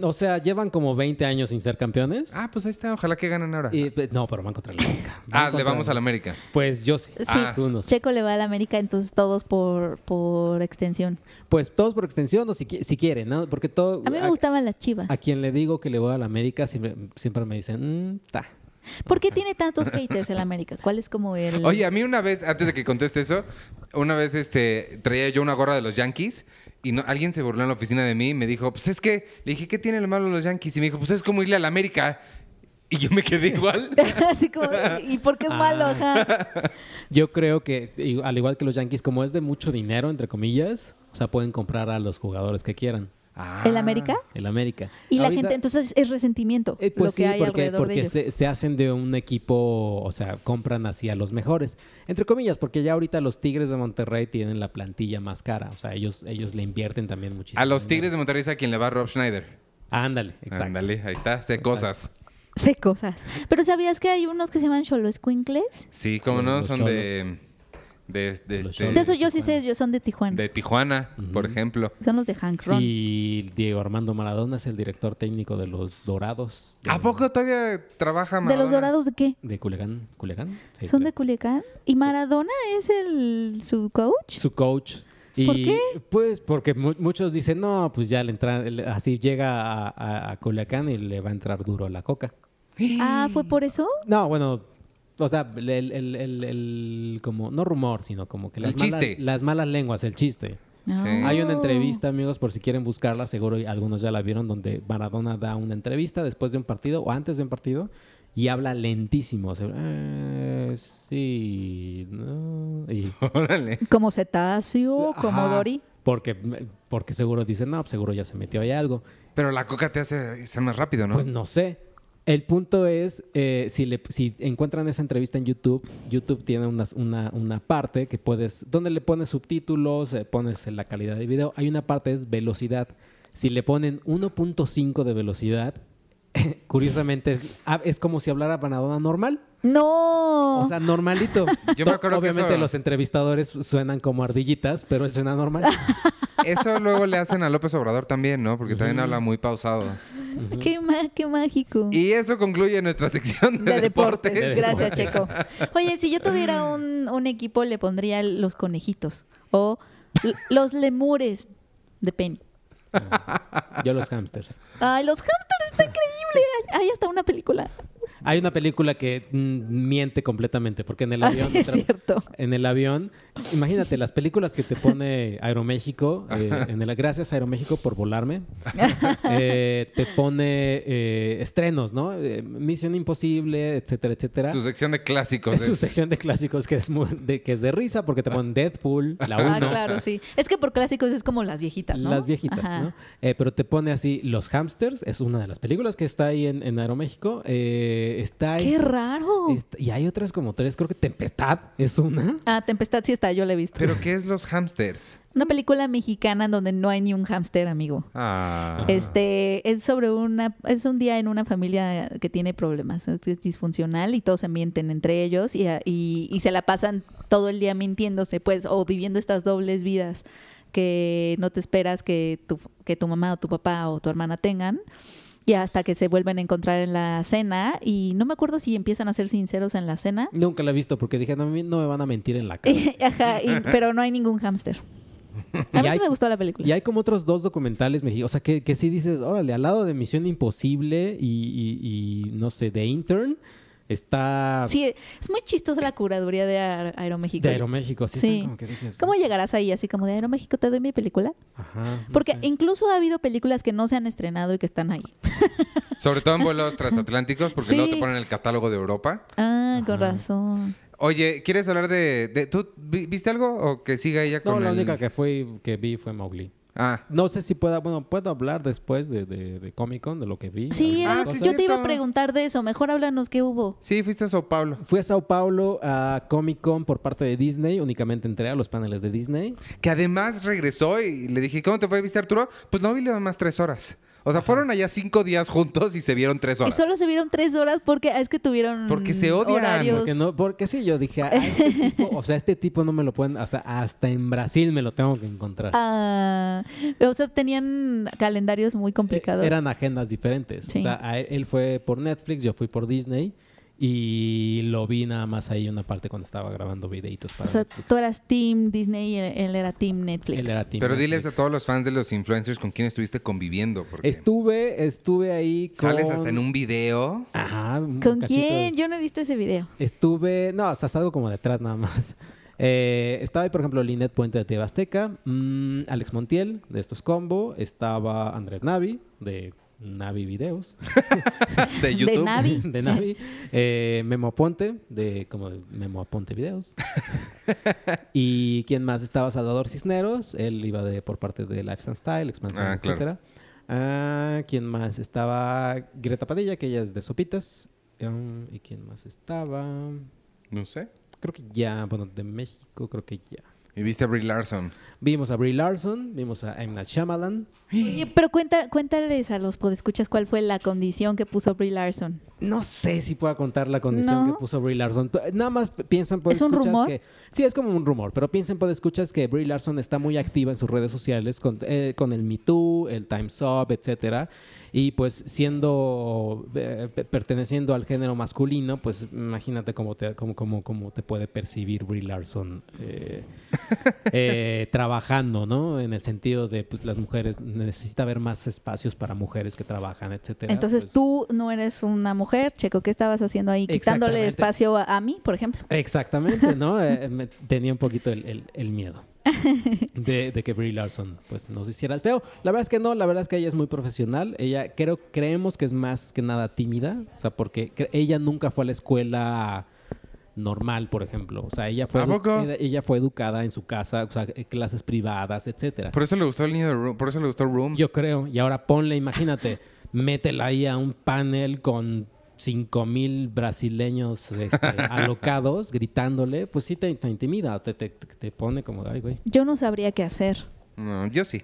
O sea, llevan como 20 años sin ser campeones. Ah, pues ahí está, ojalá que ganen ahora. Y, pues, no, pero van contra el América. Van ah, le vamos a la América. Pues yo sí. Sí, Ah. Tú no sé. Checo le va a la América, entonces todos por, por extensión. Pues todos por extensión o si, si quieren, ¿no? Porque todo... A mí me gustaban las chivas. A quien le digo que le voy a la América siempre, siempre me dicen, mm, ta. ¿Por qué tiene tantos haters el América? ¿Cuál es como el...? Oye, a mí una vez, antes de que conteste eso, una vez este, traía yo una gorra de los Yankees y no, alguien se burló en la oficina de mí y me dijo, pues es que, le dije, ¿qué tiene lo malo los Yankees? Y me dijo, pues es como irle a la América. Y yo me quedé igual. Así como, ¿y por qué es malo? Ah. Ajá. Yo creo que, al igual que los Yankees, como es de mucho dinero, entre comillas, o sea, pueden comprar a los jugadores que quieran. Ah. ¿El América? El América. Y la gente, entonces es resentimiento Eh, pues lo que sí, hay porque, alrededor porque de ellos. se, se hacen de un equipo, o sea, compran así a los mejores. Entre comillas, porque ya ahorita los Tigres de Monterrey tienen la plantilla más cara. O sea, ellos, ellos le invierten también muchísimo. A los dinero. Tigres de Monterrey es a quien le va Rob Schneider. Ándale, exacto. Ándale, ahí está, sé cosas. Sé cosas. Pero ¿sabías que hay unos que se llaman Cholo Squinkles? Sí, como no, Los son de, de, de, este-. De eso yo sí sé, ellos son de Tijuana. de Tijuana, por ejemplo. Son los de Hank Ron. Y Diego Armando Maradona es el director técnico de los Dorados. de- ¿A poco todavía trabaja ¿De los Maradona? dorados de qué? De Culiacán. ¿Culiacán? Sí, ¿Son de Culiacán. ¿Y Maradona es el su coach? Su coach. Y, ¿Por qué? Pues porque mu- muchos dicen, no, pues ya le entra, le- así llega a, a- a Culiacán y le va a entrar duro a la coca. Ah, ¿fue por eso? No, bueno, o sea, el, el- el- el- el- como, no rumor, sino como que las, El chiste. Malas, las malas lenguas, el chiste. Sí. Hay una entrevista, amigos, por si quieren buscarla, seguro y algunos ya la vieron, donde Maradona da una entrevista después de un partido o antes de un partido y habla lentísimo. o sea, "Eh, sí, no", y- Órale. Como cetáceo, como Ajá, Dory. Porque, porque seguro dicen, no, pues seguro ya se metió ahí algo. Pero la coca te hace ser más rápido, ¿no? Pues no sé. El punto es, eh, si, le, encuentran esa entrevista en YouTube, YouTube tiene una, parte que puedes, donde le pones subtítulos, eh, pones la calidad de video. Hay una parte es velocidad. Si le ponen 1.5 de velocidad, curiosamente es, ah, es como si hablara Maradona normal. No. O sea, normalito. Yo me acuerdo que Obviamente eso- los entrevistadores suenan como ardillitas, pero él suena normal. Eso luego le hacen a López Obrador también, ¿no? Porque también habla muy pausado. qué, ma- qué mágico. Y eso concluye nuestra sección de, de deportes. deportes. Gracias, Checo. Oye, si yo tuviera un, un equipo, le pondría los conejitos o los lemures de Penny. Yo los hamsters. Ay, los hamsters está increíble. Hay hasta una película. Hay una película que mm, miente completamente, porque en el Así avión... Ah, es cierto. En el avión, imagínate las películas que te pone Aeroméxico, eh, en el, gracias Aeroméxico por volarme, eh, te pone eh, estrenos, ¿no? Eh, Misión Imposible, etcétera, etcétera. Su sección de clásicos. es su sección de clásicos que es, muy- de, que es de risa porque te ponen Deadpool, la 1. Ah, claro, sí. Es que por clásicos es como las viejitas, ¿no? Las viejitas, Ajá. ¿no? Eh, pero te pone así Los Hamsters, es una de las películas que está ahí en, en Aeroméxico. Eh, está ¡Qué esta- raro! esta- y hay otras como tres, creo que Tempestad es una. Ah, Tempestad sí está, yo la he visto. ¿Pero qué es los hamsters? Una película mexicana en donde no hay ni un hámster, amigo. Ah. Este es sobre una es un día en una familia que tiene problemas, es es disfuncional y todos se mienten entre ellos y, y- y se la pasan todo el día mintiéndose, pues, o viviendo estas dobles vidas que no te esperas que tu, que tu mamá o tu papá o tu hermana tengan. Y hasta que se vuelven a encontrar en la cena. Y no me acuerdo si empiezan a ser sinceros en la cena. Nunca la he visto porque dije, no, a mí no me van a mentir en la cara. Ajá, y- pero no hay ningún hámster. A mí hay- sí me gustó la película. Y hay como otros dos documentales mexicanos. O sea, que, que sí dices, órale, al lado de Misión Imposible y, y- y, no sé, de Intern, está Sí, es muy chistosa la curaduría de Aer- Aeroméxico. de Aeroméxico. Así Sí. como que dices, ¿Cómo llegarás ahí así como de Aeroméxico te doy mi película? Ajá, no Porque sé. incluso ha habido películas que no se han estrenado y que están ahí. Sobre todo en vuelos transatlánticos, porque Sí. luego te ponen el catálogo de Europa. Ah, con razón. Oye, ¿quieres hablar de, de- ¿Tú vi- viste algo o que siga ella No, con la el- única que, fue, que vi fue Mowgli. Ah, No sé si pueda, bueno, puedo hablar después de, de, de Comic Con, de lo que vi. Sí, Ah, yo te iba a preguntar de eso. Mejor háblanos qué hubo. sí, fuiste a Sao Paulo. Fui a Sao Paulo a Comic Con por parte de Disney, únicamente entré a los paneles de Disney. Que además regresó y le dije, ¿cómo te fue a visitar Arturo? Pues no, vi le más tres horas. O sea, fueron allá cinco días juntos y se vieron tres Y horas. solo se vieron tres horas porque es que tuvieron Porque se odian, horarios. Porque, no, porque sí, yo dije, a este tipo, o sea, este tipo no me lo pueden, hasta, hasta en Brasil me lo tengo que encontrar. Ah, o sea, tenían calendarios muy complicados. Eh, Eran agendas diferentes. Sí. O sea, él fue por Netflix, yo fui por Disney y lo vi nada más ahí una parte cuando estaba grabando videitos para o sea, Netflix. tú eras Team Disney y él él era Team Netflix. Él era team Pero diles a Netflix. todos los fans de los influencers con quién estuviste conviviendo. Porque Estuve, estuve ahí con... sales hasta en un video. Ajá. un ¿Con de- quién? Yo no he visto ese video. Estuve, no, o sea, salgo como detrás nada más. Eh, estaba ahí, por ejemplo, Linet Puente de TV Azteca, mm, Alex Montiel de Estos Combo, estaba Andrés Navi de Navi Videos. de YouTube. De Navi. de Navi. Eh, Memo Aponte, de como Memo Aponte Videos. y quién más estaba Salvador Cisneros, él iba de por parte de Lifestyle Style, Expansión, Ah, claro. etcétera. Ah, ¿Quién más estaba? Greta Padilla, que ella es de Sopitas. Um, ¿Y quién más estaba? No sé. Creo que ya, bueno, de México, creo que ya. Y viste a Brie Larson. Vimos a Brie Larson, vimos a. Night Shyamalan. Oye, pero cuenta, cuéntales a los podescuchas cuál fue la condición que puso Brie Larson. No sé si pueda contar la condición No. que puso Brie Larson. Nada más piensan por ¿Es un rumor? que sí es como un rumor, pero piensen por escuchas que Brie Larson está muy activa en sus redes sociales con, eh, con el Me Too, el Times Up, etcétera. Y pues siendo eh, pe- perteneciendo al género masculino, pues imagínate cómo te cómo, cómo, cómo te puede percibir Brie Larson eh, eh, trabajando, ¿no? En el sentido de pues las mujeres necesita haber más espacios para mujeres que trabajan, etcétera. Entonces Pues- tú no eres una mujer, Checo, ¿qué estabas haciendo ahí? Quitándole espacio a, a mí, por ejemplo. Exactamente, ¿no? Eh, me- tenía un poquito el, el- el miedo de, de que Brie Larson pues nos hiciera el feo. La verdad es que no, la verdad es que ella es muy profesional. Ella creo, creemos que es más que nada tímida, o sea, porque ella nunca fue a la escuela normal, por ejemplo. O sea, ella fue, ella fue educada en su casa, o sea, eh, clases privadas, etcétera. Por eso le gustó el niño de Room. Por eso le gustó Room. Yo creo. Y ahora ponle, imagínate, métela ahí a un panel con cinco mil brasileños este, alocados gritándole, pues sí te, te intimida, te, te, te pone como, ay, güey. Yo no sabría qué hacer. No, yo sí.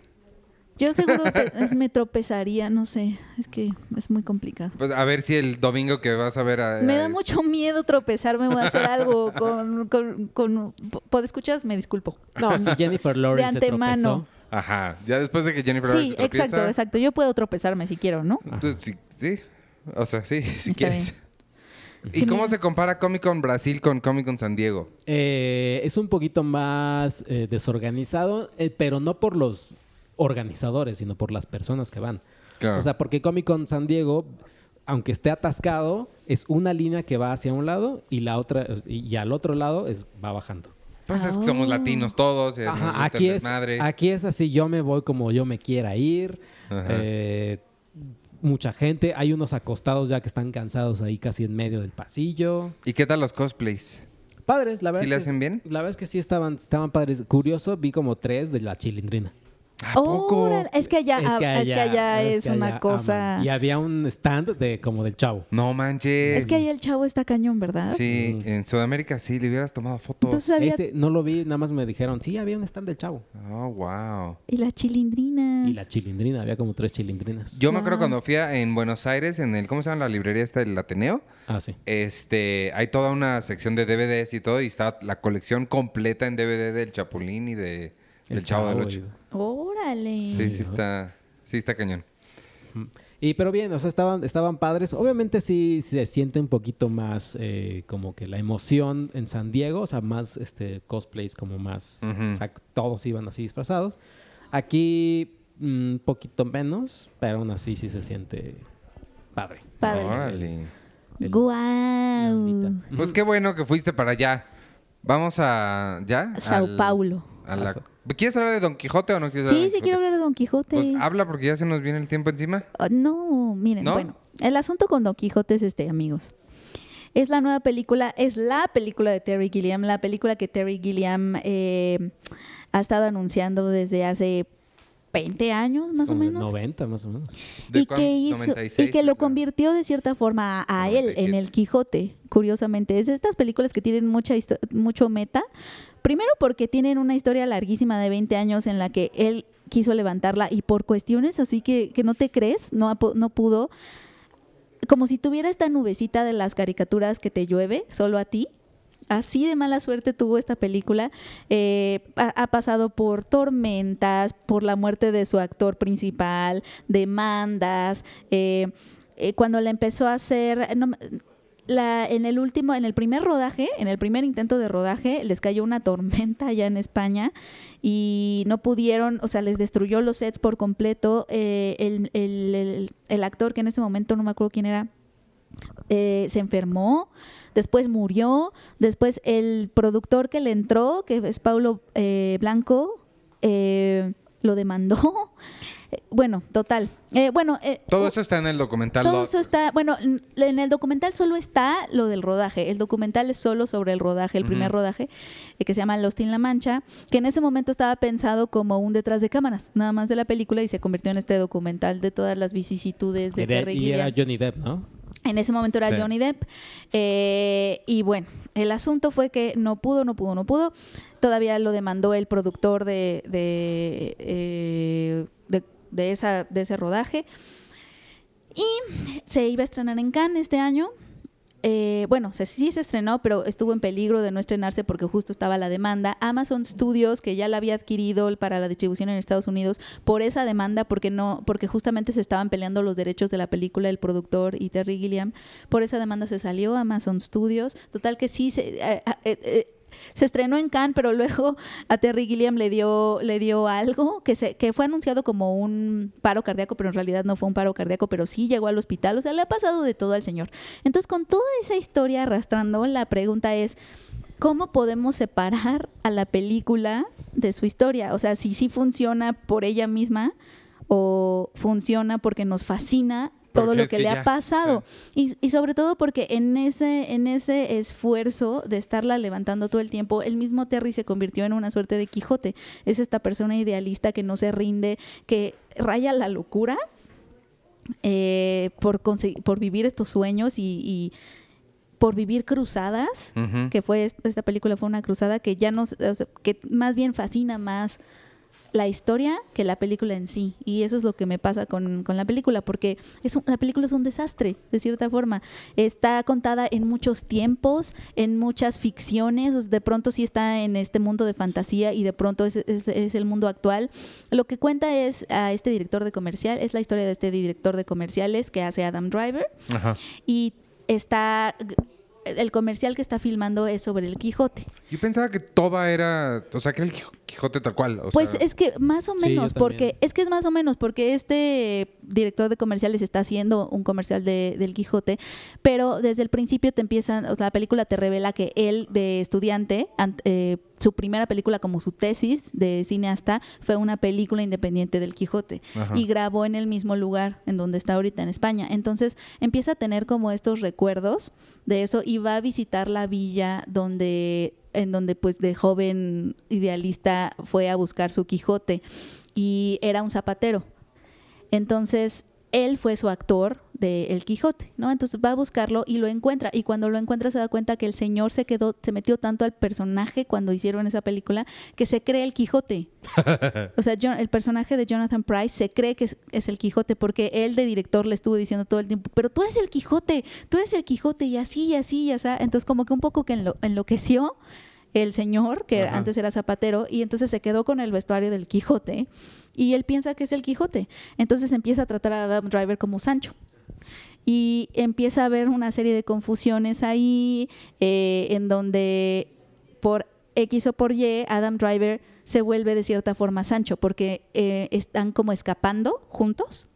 Yo seguro te- es- me tropezaría, no sé, es que es muy complicado. Pues a ver si el domingo que vas a ver a. Me da mucho miedo tropezarme o hacer algo con... con, con ¿Podescuchas? Me disculpo. No, si Jennifer Lawrence se antemano. tropezó. Ajá. Ya después de que Jennifer Sí, Lawrence se tropieza, exacto, exacto. Yo puedo tropezarme si quiero, ¿no? Entonces, sí, sí. O sea, sí, si Está quieres. ¿Y cómo se compara Comic Con Brasil con Comic Con San Diego? Eh, es un poquito más eh, desorganizado, eh, pero no por los organizadores, sino por las personas que van. Claro. O sea, porque Comic Con San Diego, aunque esté atascado, es una línea que va hacia un lado y la otra y, y al otro lado es va bajando. pues es que somos Oh. latinos todos. Ajá, aquí es, desmadre. aquí es así, yo me voy como yo me quiera ir. Mucha gente, hay unos acostados ya que están cansados ahí casi en medio del pasillo. ¿Y qué tal los cosplays? Padres, la verdad. ¿Sí es le que- hacen bien? La verdad es que sí estaban, estaban padres. Curioso, vi como tres de la chilindrina. ¿A poco? Es que allá, es que allá es, que una allá cosa... aman. Y había un stand de como del chavo. No manches. Es que allá el chavo está cañón, ¿verdad? Sí, en Sudamérica sí, le hubieras tomado fotos. Entonces había... Ese no lo vi, nada más me dijeron, sí, había un stand del chavo. Oh, wow. Y las chilindrinas. Y la chilindrina, había como tres chilindrinas. Yo me acuerdo cuando fui a- en Buenos Aires, en el, ¿cómo se llama la librería esta del Ateneo? Ah, sí. Este, hay toda una sección de DVDs y todo, y está la colección completa en DVD del Chapulín y de, del El Chavo del Chavo Ocho. y- Órale. Sí, sí está, sí está cañón. Y pero bien, o sea, estaban, estaban padres. Obviamente sí se siente un poquito más eh, como que la emoción en San Diego, o sea, más este cosplays como más, o sea, todos iban así disfrazados. Aquí un poquito menos, pero aún así sí se siente padre. Padre. Órale. Almita. Pues qué bueno que fuiste para allá. Vamos a, ¿ya? Sao Al- Paulo. a la-. ¿Quieres hablar de Don Quijote o no quieres hablar Sí, de sí quiero hablar de Don Quijote. Pues habla porque ya se nos viene el tiempo encima. Ah, no, miren, ¿No? bueno, el asunto con Don Quijote es este, amigos. Es la nueva película, es la película de Terry Gilliam, la película que Terry Gilliam eh, ha estado anunciando desde hace 20 años, más o Como menos. 90 más o menos. ¿De y que hizo 96, y que lo convirtió de cierta forma a, él 97. en el Quijote curiosamente es de estas películas que tienen mucha mucho meta primero porque tienen una historia larguísima de 20 años en la que él quiso levantarla y por cuestiones así que, que no te crees no, no pudo como si tuviera esta nubecita de las caricaturas que te llueve solo a ti Así de mala suerte tuvo esta película. Eh, ha, pasado por tormentas, por la muerte de su actor principal, demandas. eh, eh, cuando la empezó a hacer, no la, en el último, en el primer rodaje, en el primer intento de rodaje, les cayó una tormenta allá en España y no pudieron, o sea, les destruyó los sets por completo. Eh, el, el- actor que en ese momento no me acuerdo quién era, eh, se enfermó, después murió, después el productor que le entró, que es Paulo eh, Blanco, eh, lo demandó. bueno, total. Eh, bueno, eh, todo eso está en el documental. Todo eso está, bueno, en el documental solo está lo del rodaje. El documental es solo sobre el rodaje, el primer rodaje, eh, que se llama Lost in La Mancha, que en ese momento estaba pensado como un detrás de cámaras, nada más de la película, y se convirtió en este documental de todas las vicisitudes de era, Y era Johnny Depp, ¿no? En ese momento era Johnny Depp. y bueno, el asunto fue que no pudo, no pudo, no pudo. Todavía lo demandó el productor de, de, de, esa, de ese rodaje. Y se iba a estrenar en Cannes este año. Eh, bueno, sí se estrenó, pero estuvo en peligro de no estrenarse porque justo estaba la demanda. Amazon Studios, que ya la había adquirido para la distribución en Estados Unidos, por esa demanda, porque no, porque justamente se estaban peleando los derechos de la película, el productor y Terry Gilliam, por esa demanda se salió Amazon Studios. Total que sí se, eh, eh, se estrenó en Cannes, pero luego a Terry Gilliam le dio, le dio algo que, se, que fue anunciado como un paro cardíaco, pero en realidad no fue un paro cardíaco, pero sí llegó al hospital. O sea, le ha pasado de todo al señor. Entonces, con toda esa historia arrastrando, la pregunta es, ¿cómo podemos separar a la película de su historia? O sea, si sí funciona por ella misma o funciona porque nos fascina todo lo que, le ha pasado. Y, y, sobre todo porque en ese, en ese esfuerzo de estarla levantando todo el tiempo, el mismo Terry se convirtió en una suerte de Quijote. Es esta persona idealista que no se rinde, que raya la locura eh, por, por vivir estos sueños y, por vivir cruzadas, que fue esta película fue una cruzada que ya nos, que más bien fascina más la historia que la película en sí. Y eso es lo que me pasa con, la película, porque es la película es un desastre, de cierta forma. Está contada en muchos tiempos, en muchas ficciones, de pronto sí está en este mundo de fantasía y de pronto es, el mundo actual. Lo que cuenta es a este director de comercial, es la historia de este director de comerciales que hace Adam Driver. Y está el comercial que está filmando es sobre el Quijote. Yo pensaba que toda era, o sea, que era el Quijote tal cual. pues es que más o menos, porque es que es más o menos porque este director de comerciales está haciendo un comercial de, del Quijote, pero desde el principio te empiezan, o sea, la película te revela que él de estudiante, eh, su primera película como su tesis de cineasta fue una película independiente del Quijote y grabó en el mismo lugar en donde está ahorita en España. Entonces empieza a tener como estos recuerdos de eso y va a visitar la villa donde en donde pues de joven idealista fue a buscar su Quijote y era un zapatero. Entonces él fue su actor de El Quijote, ¿no? Entonces va a buscarlo y lo encuentra. Y cuando lo encuentra se da cuenta que el señor se quedó, se metió tanto al personaje cuando hicieron esa película que se cree el Quijote. o sea, el personaje de Jonathan Price se cree que es, el Quijote porque él de director le estuvo diciendo todo el tiempo, pero tú eres el Quijote, tú eres el Quijote y así y así y así. Entonces como que un poco que enloqueció el señor, que antes era zapatero, y entonces se quedó con el vestuario del Quijote y él piensa que es el Quijote. Entonces empieza a tratar a Adam Driver como Sancho. Y empieza a haber una serie de confusiones ahí, eh, en donde por X o por Y, Adam Driver se vuelve de cierta forma Sancho, porque eh, están como escapando juntos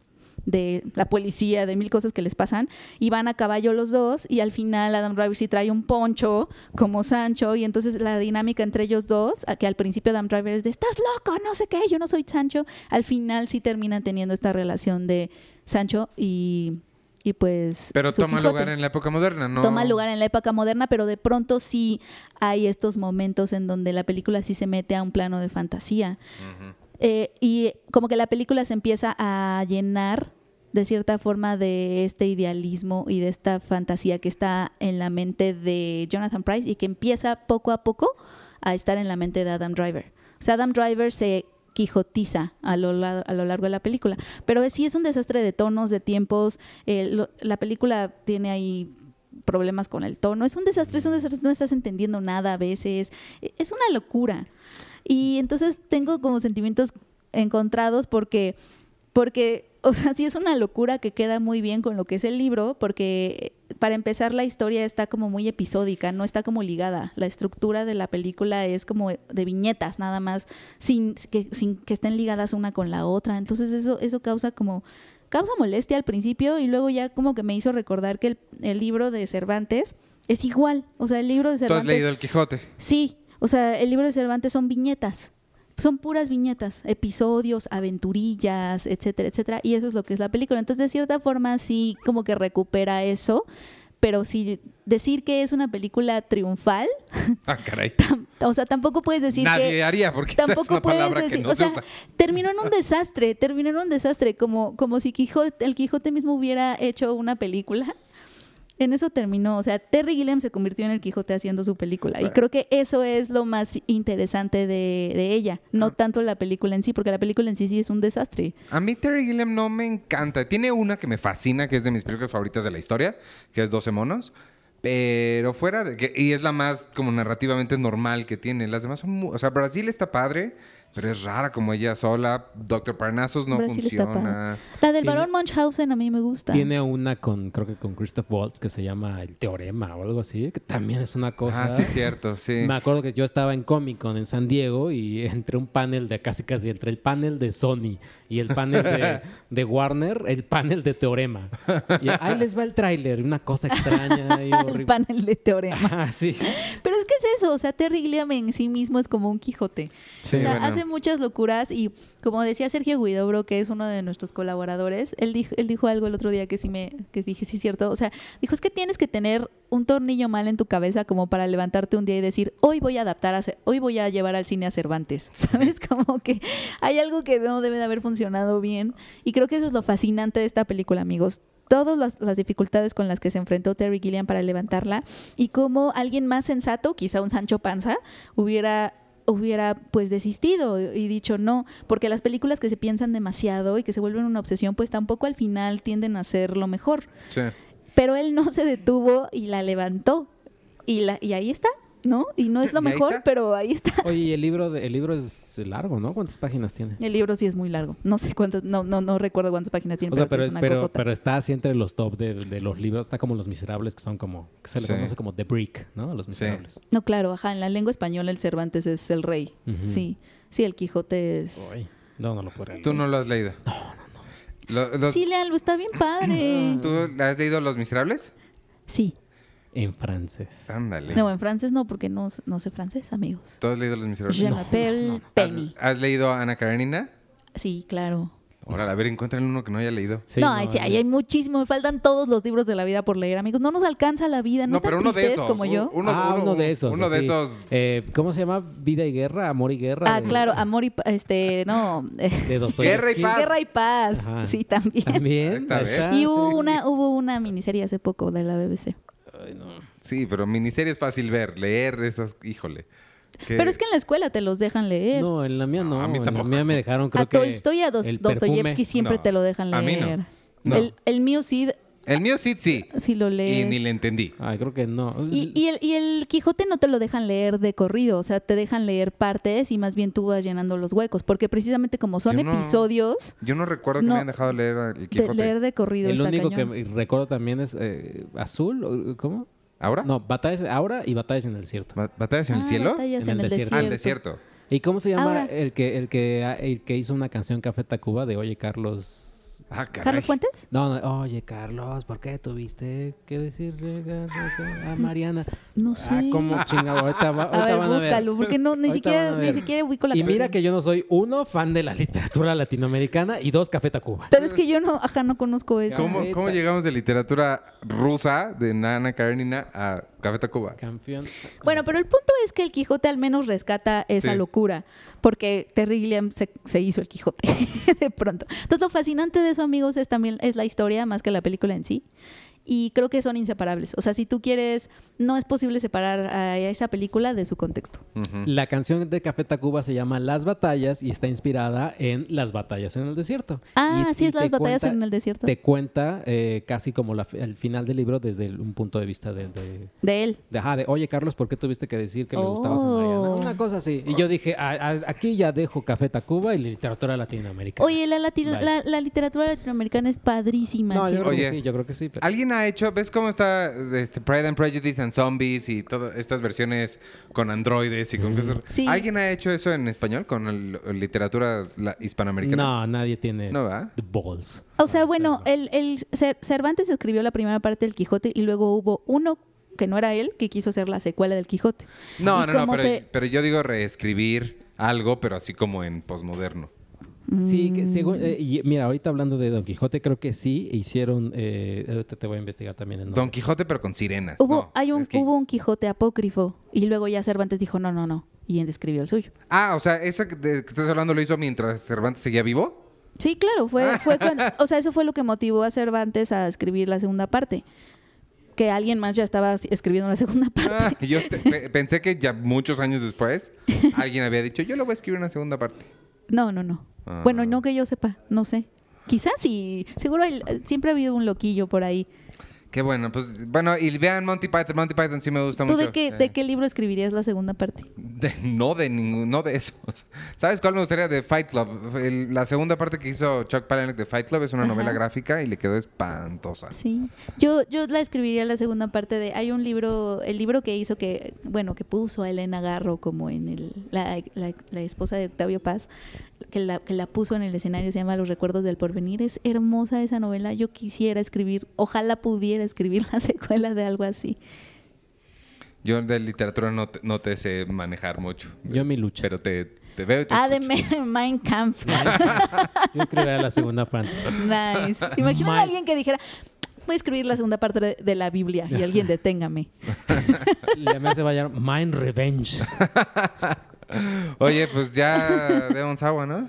de la policía, de mil cosas que les pasan, y van a caballo los dos, y al final Adam Driver sí trae un poncho como Sancho, y entonces la dinámica entre ellos dos, que al principio Adam Driver es de, estás loco, no sé qué, yo no soy Sancho, al final sí terminan teniendo esta relación de Sancho y y pues pero toma lugar en la época moderna no toma lugar en la época moderna pero de pronto sí hay estos momentos en donde la película sí se mete a un plano de fantasía eh, y como que la película se empieza a llenar de cierta forma de este idealismo y de esta fantasía que está en la mente de Jonathan Price y que empieza poco a poco a estar en la mente de Adam Driver. O sea, Adam Driver se quijotiza a lo, a lo largo de la película. Pero sí es un desastre de tonos, de tiempos. Eh, la película tiene ahí problemas con el tono. Es un desastre, es un desastre, no estás entendiendo nada a veces. Es una locura. Y entonces tengo como sentimientos encontrados porque, porque, o sea, sí es una locura que queda muy bien con lo que es el libro, porque para empezar la historia está como muy episódica, no está como ligada. La estructura de la película es como de viñetas, nada más, sin que, sin que estén ligadas una con la otra. Entonces eso, eso causa como causa molestia al principio y luego ya como que me hizo recordar que el, el libro de Cervantes es igual. O sea, el libro de Cervantes. ¿Tú has leído El Quijote? Sí, o sea, el libro de Cervantes son viñetas. son puras viñetas, episodios, aventurillas, etcétera, etcétera. Y eso es lo que es la película. Entonces, de cierta forma, sí, como que recupera eso pero si decir que es una película triunfal. Ah, caray. o sea, tampoco puedes decir Nadie que. haría, porque tampoco es una que no o sea, terminó en un desastre, terminó en un desastre, como, como si Quijote, el Quijote mismo hubiera hecho una película en eso terminó. O sea, Terry Gilliam se convirtió en el Quijote haciendo su película. Y creo que eso es lo más interesante de, ella. No ah. tanto la película en sí, porque la película en sí sí es un desastre. A mí Terry Gilliam no me encanta. Tiene una que me fascina, que es de mis películas favoritas de la historia, que es 12 monos. Pero fuera de que... Y es la más como narrativamente normal que tiene. Las demás son... o sea, Brasil está padre. Pero es rara como ella sola. Doctor Parnassus no funciona. La del Barón Munchausen a mí me gusta. Tiene una con, creo que con Christoph Waltz que se llama El Teorema o algo así, que también es una cosa. Ah, sí, cierto, sí. Me acuerdo que yo estaba en Comic Con en San Diego y entre un panel de casi casi, entre el panel de Sony y el panel de, Warner, el panel de Teorema. Y ahí les va el tráiler, una cosa extraña. Y el panel de Teorema. Ah, sí. Pero es que es eso, o sea, Terry Gilliam en sí mismo es como un Quijote. Sí, o sea, hace muchas locuras y como decía Sergio Guidobro, que es uno de nuestros colaboradores, él dijo, él dijo algo el otro día que sí me que dije, sí, cierto. O sea, dijo, es que tienes que tener un tornillo mal en tu cabeza como para levantarte un día y decir, hoy voy a adaptar, a, hoy voy a llevar al cine a Cervantes. ¿Sabes? Como que hay algo que no debe de haber funcionado bien. Y creo que eso es lo fascinante de esta película, amigos todas las, dificultades con las que se enfrentó Terry Gilliam para levantarla y cómo alguien más sensato, quizá un Sancho Panza, hubiera hubiera pues desistido y dicho no, porque las películas que se piensan demasiado y que se vuelven una obsesión, pues tampoco al final tienden a ser lo mejor. Pero él no se detuvo y la levantó. Y, la, y ahí está. ¿No? Y no es lo mejor, pero ahí está. Oye, el libro el libro es largo, ¿no? ¿Cuántas páginas tiene? El libro sí es muy largo. No sé cuántas, no, no, no recuerdo cuántas páginas tiene. pero, está así entre los top de, los libros, está como Los Miserables, que son como, que se le conoce como The Brick, ¿no? Los Miserables. No, claro, ajá, en la lengua española el Cervantes es el rey. Sí. Sí, el Quijote es. No, no lo puedo leer. ¿Tú no lo has leído? No, no, no. Sí, léalo, está bien padre. ¿Tú has leído Los Miserables? Sí. En francés. Ándale. No, en francés no, porque no, no sé francés, amigos. ¿Tú has leído Los Miserables? Je m'appelle Penny. ¿Has, leído Ana Karenina? Sí, claro. Ahora, a ver, encuentren uno que no haya leído. no, sí, hay, hay muchísimo. Me faltan todos los libros de la vida por leer, amigos. No nos alcanza la vida. No, no pero uno de esos, como yo. Uno, ah, uno, de esos. Uno de esos. Eh, ¿Cómo se llama? Vida y guerra, amor y guerra. Ah, claro, amor y este, no. De Guerra y paz. Guerra y paz. Sí, también. También. y hubo una, hubo una miniserie hace poco de la BBC. Ay, no. Sí, pero miniserie es fácil ver, leer esos, híjole. Pero es que en la escuela te los dejan leer. No, en la mía no. a mí tampoco. En la mía me dejaron, creo a Tolstoy, a Dostoyevsky siempre te lo dejan leer. El, el mío sí el mío sí, sí. Sí lo lees. Y ni le entendí. Ay, creo que no. Y, el, y el Quijote no te lo dejan leer de corrido, o sea, te dejan leer partes y más bien tú vas llenando los huecos, porque precisamente como son episodios... Yo no recuerdo que me hayan dejado leer el Quijote. De leer de corrido. El único que recuerdo también es eh, Azul, ¿cómo? ¿Ahora? No, batallas ahora y batallas en el desierto. ¿Batallas en el ah, cielo? Batallas en, el, desierto. Ah, el desierto. ¿Y cómo se llama el que, el que el que hizo una canción Café Tacuba de Oye Carlos? Ah, ¿Carlos Fuentes? No, no, oye, Carlos, ¿por qué tuviste que decirle a Mariana? No sé. Ah, ¿cómo chingado? Ahorita, va, ahorita a ver, búscalo, porque no, ni siquiera, ni siquiera ubico la Y mira que yo no soy, uno, fan de la literatura latinoamericana y dos, Café Tacuba. Pero es que yo no, ajá, no conozco eso. ¿Cómo, ¿Cómo llegamos de literatura rusa, de Nana Karenina, a Café Tacuba? Campeón. Bueno, pero el punto es que el Quijote al menos rescata esa locura porque Terry Gilliam se, se hizo el Quijote de pronto. Entonces lo fascinante de eso, amigos, es también es la historia más que la película en sí y creo que son inseparables. O sea, si tú quieres, no es posible separar a esa película de su contexto. La canción de Café Tacuba se llama Las Batallas y está inspirada en Las Batallas en el Desierto. Ah, sí, es Las Batallas en el Desierto. Te cuenta eh, casi como el final del libro desde un punto de vista de... De, él. De, ajá, de, oye, Carlos, ¿por qué tuviste que decir que le gustabas a Mariana? Oh. Una cosa así. Y yo dije, aquí ya dejo Café Tacuba y literatura latinoamericana. Oye, la, la, literatura latinoamericana es padrísima. No, yo creo que sí, yo creo que sí. ¿Alguien ha hecho, ves cómo está este, Pride and Prejudice and Zombies y todas estas versiones con androides y con cosas? ¿Alguien ha hecho eso en español con literatura hispanoamericana? No, nadie tiene ¿No, va? the balls. O sea, bueno, el, el Cervantes escribió la primera parte del Quijote y luego hubo uno que no era él que quiso hacer la secuela del Quijote. No, no, no, pero, pero yo digo reescribir algo, pero así como en posmoderno. Sí, que según, eh, mira, ahorita hablando de Don Quijote, creo que sí hicieron, eh, te voy a investigar también. En Don Quijote, pero con sirenas. Hubo, hay un, hubo un Quijote apócrifo y luego ya Cervantes dijo, no, no, no, y escribió el suyo. Ah, o sea, eso que, que estás hablando lo hizo mientras Cervantes seguía vivo. Sí, claro, fue, fue o sea, eso fue lo que motivó a Cervantes a escribir la segunda parte que alguien más ya estaba escribiendo la segunda ah, parte. yo pensé que ya muchos años después alguien había dicho, yo lo voy a escribir una segunda parte. No, no, no. Ah. Bueno, no que yo sepa, no sé. Quizás sí, seguro siempre ha habido un loquillo por ahí. Qué bueno, pues bueno, y vean Monty Python. Monty Python sí me gusta mucho. ¿Tú de qué, de qué libro escribirías la segunda parte? no de ningún, no de esos. ¿Sabes cuál me gustaría? De Fight Club. la segunda parte que hizo Chuck Palahniuk de Fight Club es una novela gráfica y le quedó espantosa. Sí. Yo, yo la escribiría la segunda parte de. Hay un libro, el libro que hizo que, bueno, que puso a Elena Garro como en el, la, la esposa de Octavio Paz que la, que la puso en el escenario, se llama Los Recuerdos del Porvenir. Es hermosa esa novela. Yo quisiera escribir, ojalá pudiera escribir la secuela de algo así. Yo de literatura no te, no te sé manejar mucho. Yo mi lucha. Pero te, te veo. ah, de Mein Kampf. Yo escribiría la segunda parte. Nice. Imagina a alguien que dijera, voy a escribir la segunda parte de, la Biblia y alguien deténgame. Y además se va a llamar Mind Revenge. Oye, pues ya de Bonsawa, ¿no?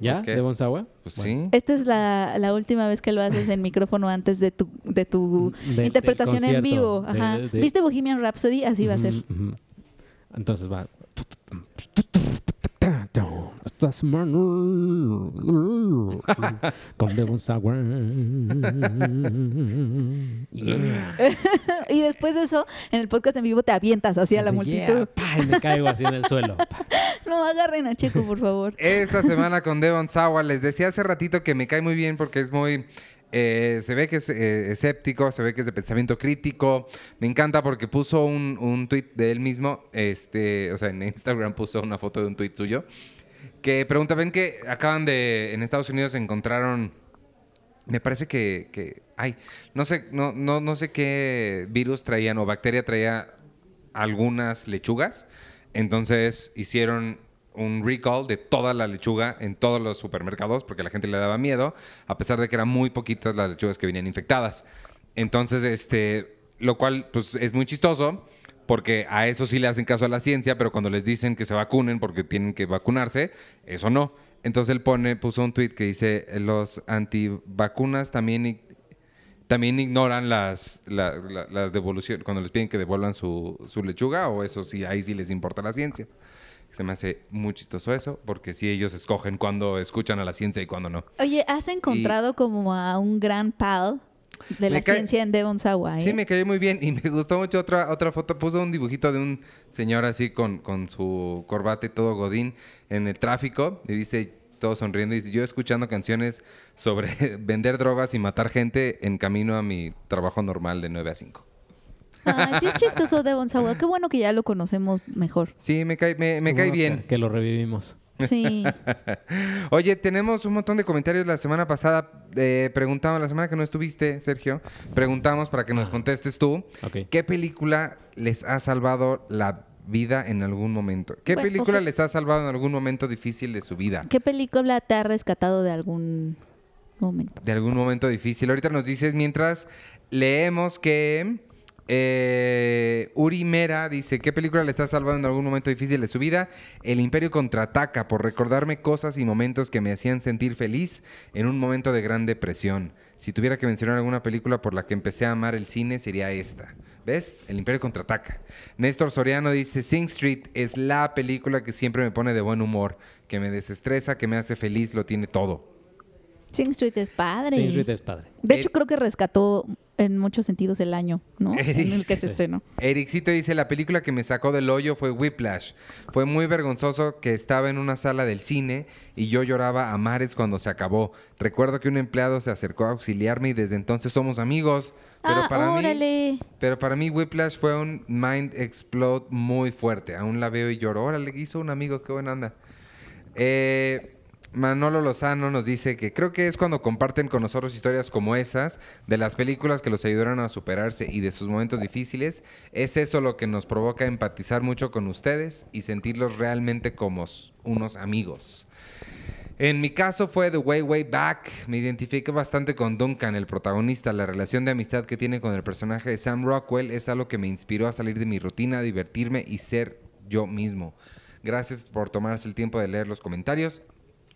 ¿Ya? ¿De Bonsawa? Pues sí. Esta es la, última vez que lo haces en micrófono antes de tu, de tu interpretación en vivo. Ajá. ¿Viste Bohemian Rhapsody? Así va a ser. Entonces va. Con Devon Sour. y después de eso, en el podcast en vivo te avientas hacia la multitud. y me caigo así en el suelo. no agarren a Checo, por favor. Esta semana con Devon Sawa les decía hace ratito que me cae muy bien porque es muy eh, se ve que es eh, escéptico, se ve que es de pensamiento crítico. Me encanta porque puso un, un tweet de él mismo, este, o sea, en Instagram puso una foto de un tweet suyo, que pregunta, ven que acaban de, en Estados Unidos encontraron, me parece que, que ay, no sé, no, no, no sé qué virus traían o bacteria traía algunas lechugas. Entonces hicieron un recall de toda la lechuga en todos los supermercados porque la gente le daba miedo, a pesar de que eran muy poquitas las lechugas que venían infectadas. Entonces, este, lo cual pues es muy chistoso porque a eso sí le hacen caso a la ciencia, pero cuando les dicen que se vacunen porque tienen que vacunarse, eso no. Entonces él pone, puso un tweet que dice, los antivacunas también, también ignoran las, las devoluciones, cuando les piden que devuelvan su, su lechuga, o eso sí, ahí sí les importa la ciencia. Se me hace muy chistoso eso, porque sí ellos escogen cuando escuchan a la ciencia y cuando no. Oye, ¿has encontrado como a un gran pal de la ciencia en Devon Sawa? Sí, me cayó muy bien y me gustó mucho otra, otra foto. Puso un dibujito de un señor así con, con su corbata y todo godín en el tráfico y dice todo sonriendo y dice, yo escuchando canciones sobre vender drogas y matar gente en camino a mi trabajo normal de 9 a 5 sí es chistoso Devon Sawa. Qué bueno que ya lo conocemos mejor. Sí, me cae, me, cae bien. Que, lo revivimos. Sí. Oye, tenemos un montón de comentarios la semana pasada. Eh, preguntamos, la semana que no estuviste, Sergio, preguntamos para que nos ah. contestes tú. ¿Qué película les ha salvado la vida en algún momento? ¿Qué película les ha salvado en algún momento difícil de su vida? ¿Qué película te ha rescatado de algún momento? De algún momento difícil. Ahorita nos dices mientras leemos que eh, Uri Mera dice, ¿qué película le está salvando en algún momento difícil de su vida? El Imperio contraataca por recordarme cosas y momentos que me hacían sentir feliz en un momento de gran depresión. Si tuviera que mencionar alguna película por la que empecé a amar el cine, sería esta. ¿Ves? El Imperio contraataca. Néstor Soriano dice, Sing Street es la película que siempre me pone de buen humor, que me desestresa, que me hace feliz, lo tiene todo. Sing Street es padre. Sing Street es padre. De hecho, creo que rescató en muchos sentidos el año, ¿no? en el que se estrenó. Ericito dice, la película que me sacó del hoyo fue Whiplash. Fue muy vergonzoso que estaba en una sala del cine y yo lloraba a mares cuando se acabó. Recuerdo que un empleado se acercó a auxiliarme y desde entonces somos amigos. Pero ah, para órale. mí, pero para mí Whiplash fue un mind explode muy fuerte. Aún la veo y lloro. Órale, hizo un amigo, qué buena anda. Eh, Manolo Lozano nos dice que creo que es cuando comparten con nosotros historias como esas, de las películas que los ayudaron a superarse y de sus momentos difíciles, es eso lo que nos provoca empatizar mucho con ustedes y sentirlos realmente como unos amigos. En mi caso fue The Way Way Back. Me identifiqué bastante con Duncan, el protagonista. La relación de amistad que tiene con el personaje de Sam Rockwell es algo que me inspiró a salir de mi rutina, divertirme y ser yo mismo. Gracias por tomarse el tiempo de leer los comentarios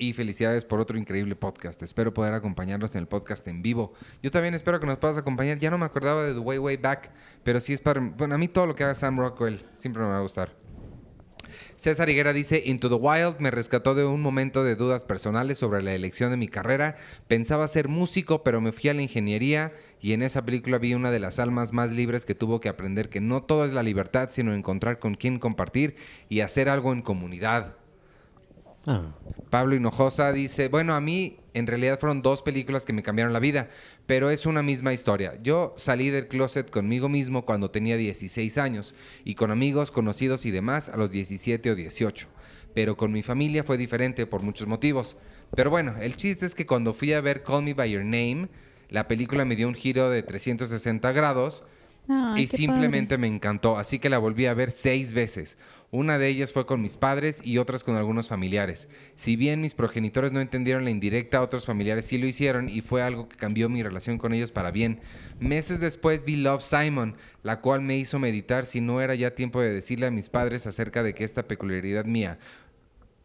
y felicidades por otro increíble podcast. Espero poder acompañarnos en el podcast en vivo. Yo también espero que nos puedas acompañar. Ya no me acordaba de The Way Way Back, pero sí es para... Bueno, a mí todo lo que haga Sam Rockwell siempre me va a gustar. César Higuera dice, Into the Wild me rescató de un momento de dudas personales sobre la elección de mi carrera. Pensaba ser músico, pero me fui a la ingeniería y en esa película vi una de las almas más libres que tuvo que aprender que no todo es la libertad, sino encontrar con quién compartir y hacer algo en comunidad. Ah. Pablo Hinojosa dice, bueno, a mí en realidad fueron dos películas que me cambiaron la vida, pero es una misma historia. Yo salí del closet conmigo mismo cuando tenía 16 años y con amigos, conocidos y demás a los 17 o 18. Pero con mi familia fue diferente por muchos motivos. Pero bueno, el chiste es que cuando fui a ver Call Me By Your Name, la película me dio un giro de 360 grados y simplemente me encantó, así que la volví a ver seis veces. Una de ellas fue con mis padres y otras con algunos familiares. Si bien mis progenitores no entendieron la indirecta, otros familiares sí lo hicieron y fue algo que cambió mi relación con ellos para bien. Meses después vi Love Simon, la cual me hizo meditar si no era ya tiempo de decirle a mis padres acerca de que esta peculiaridad mía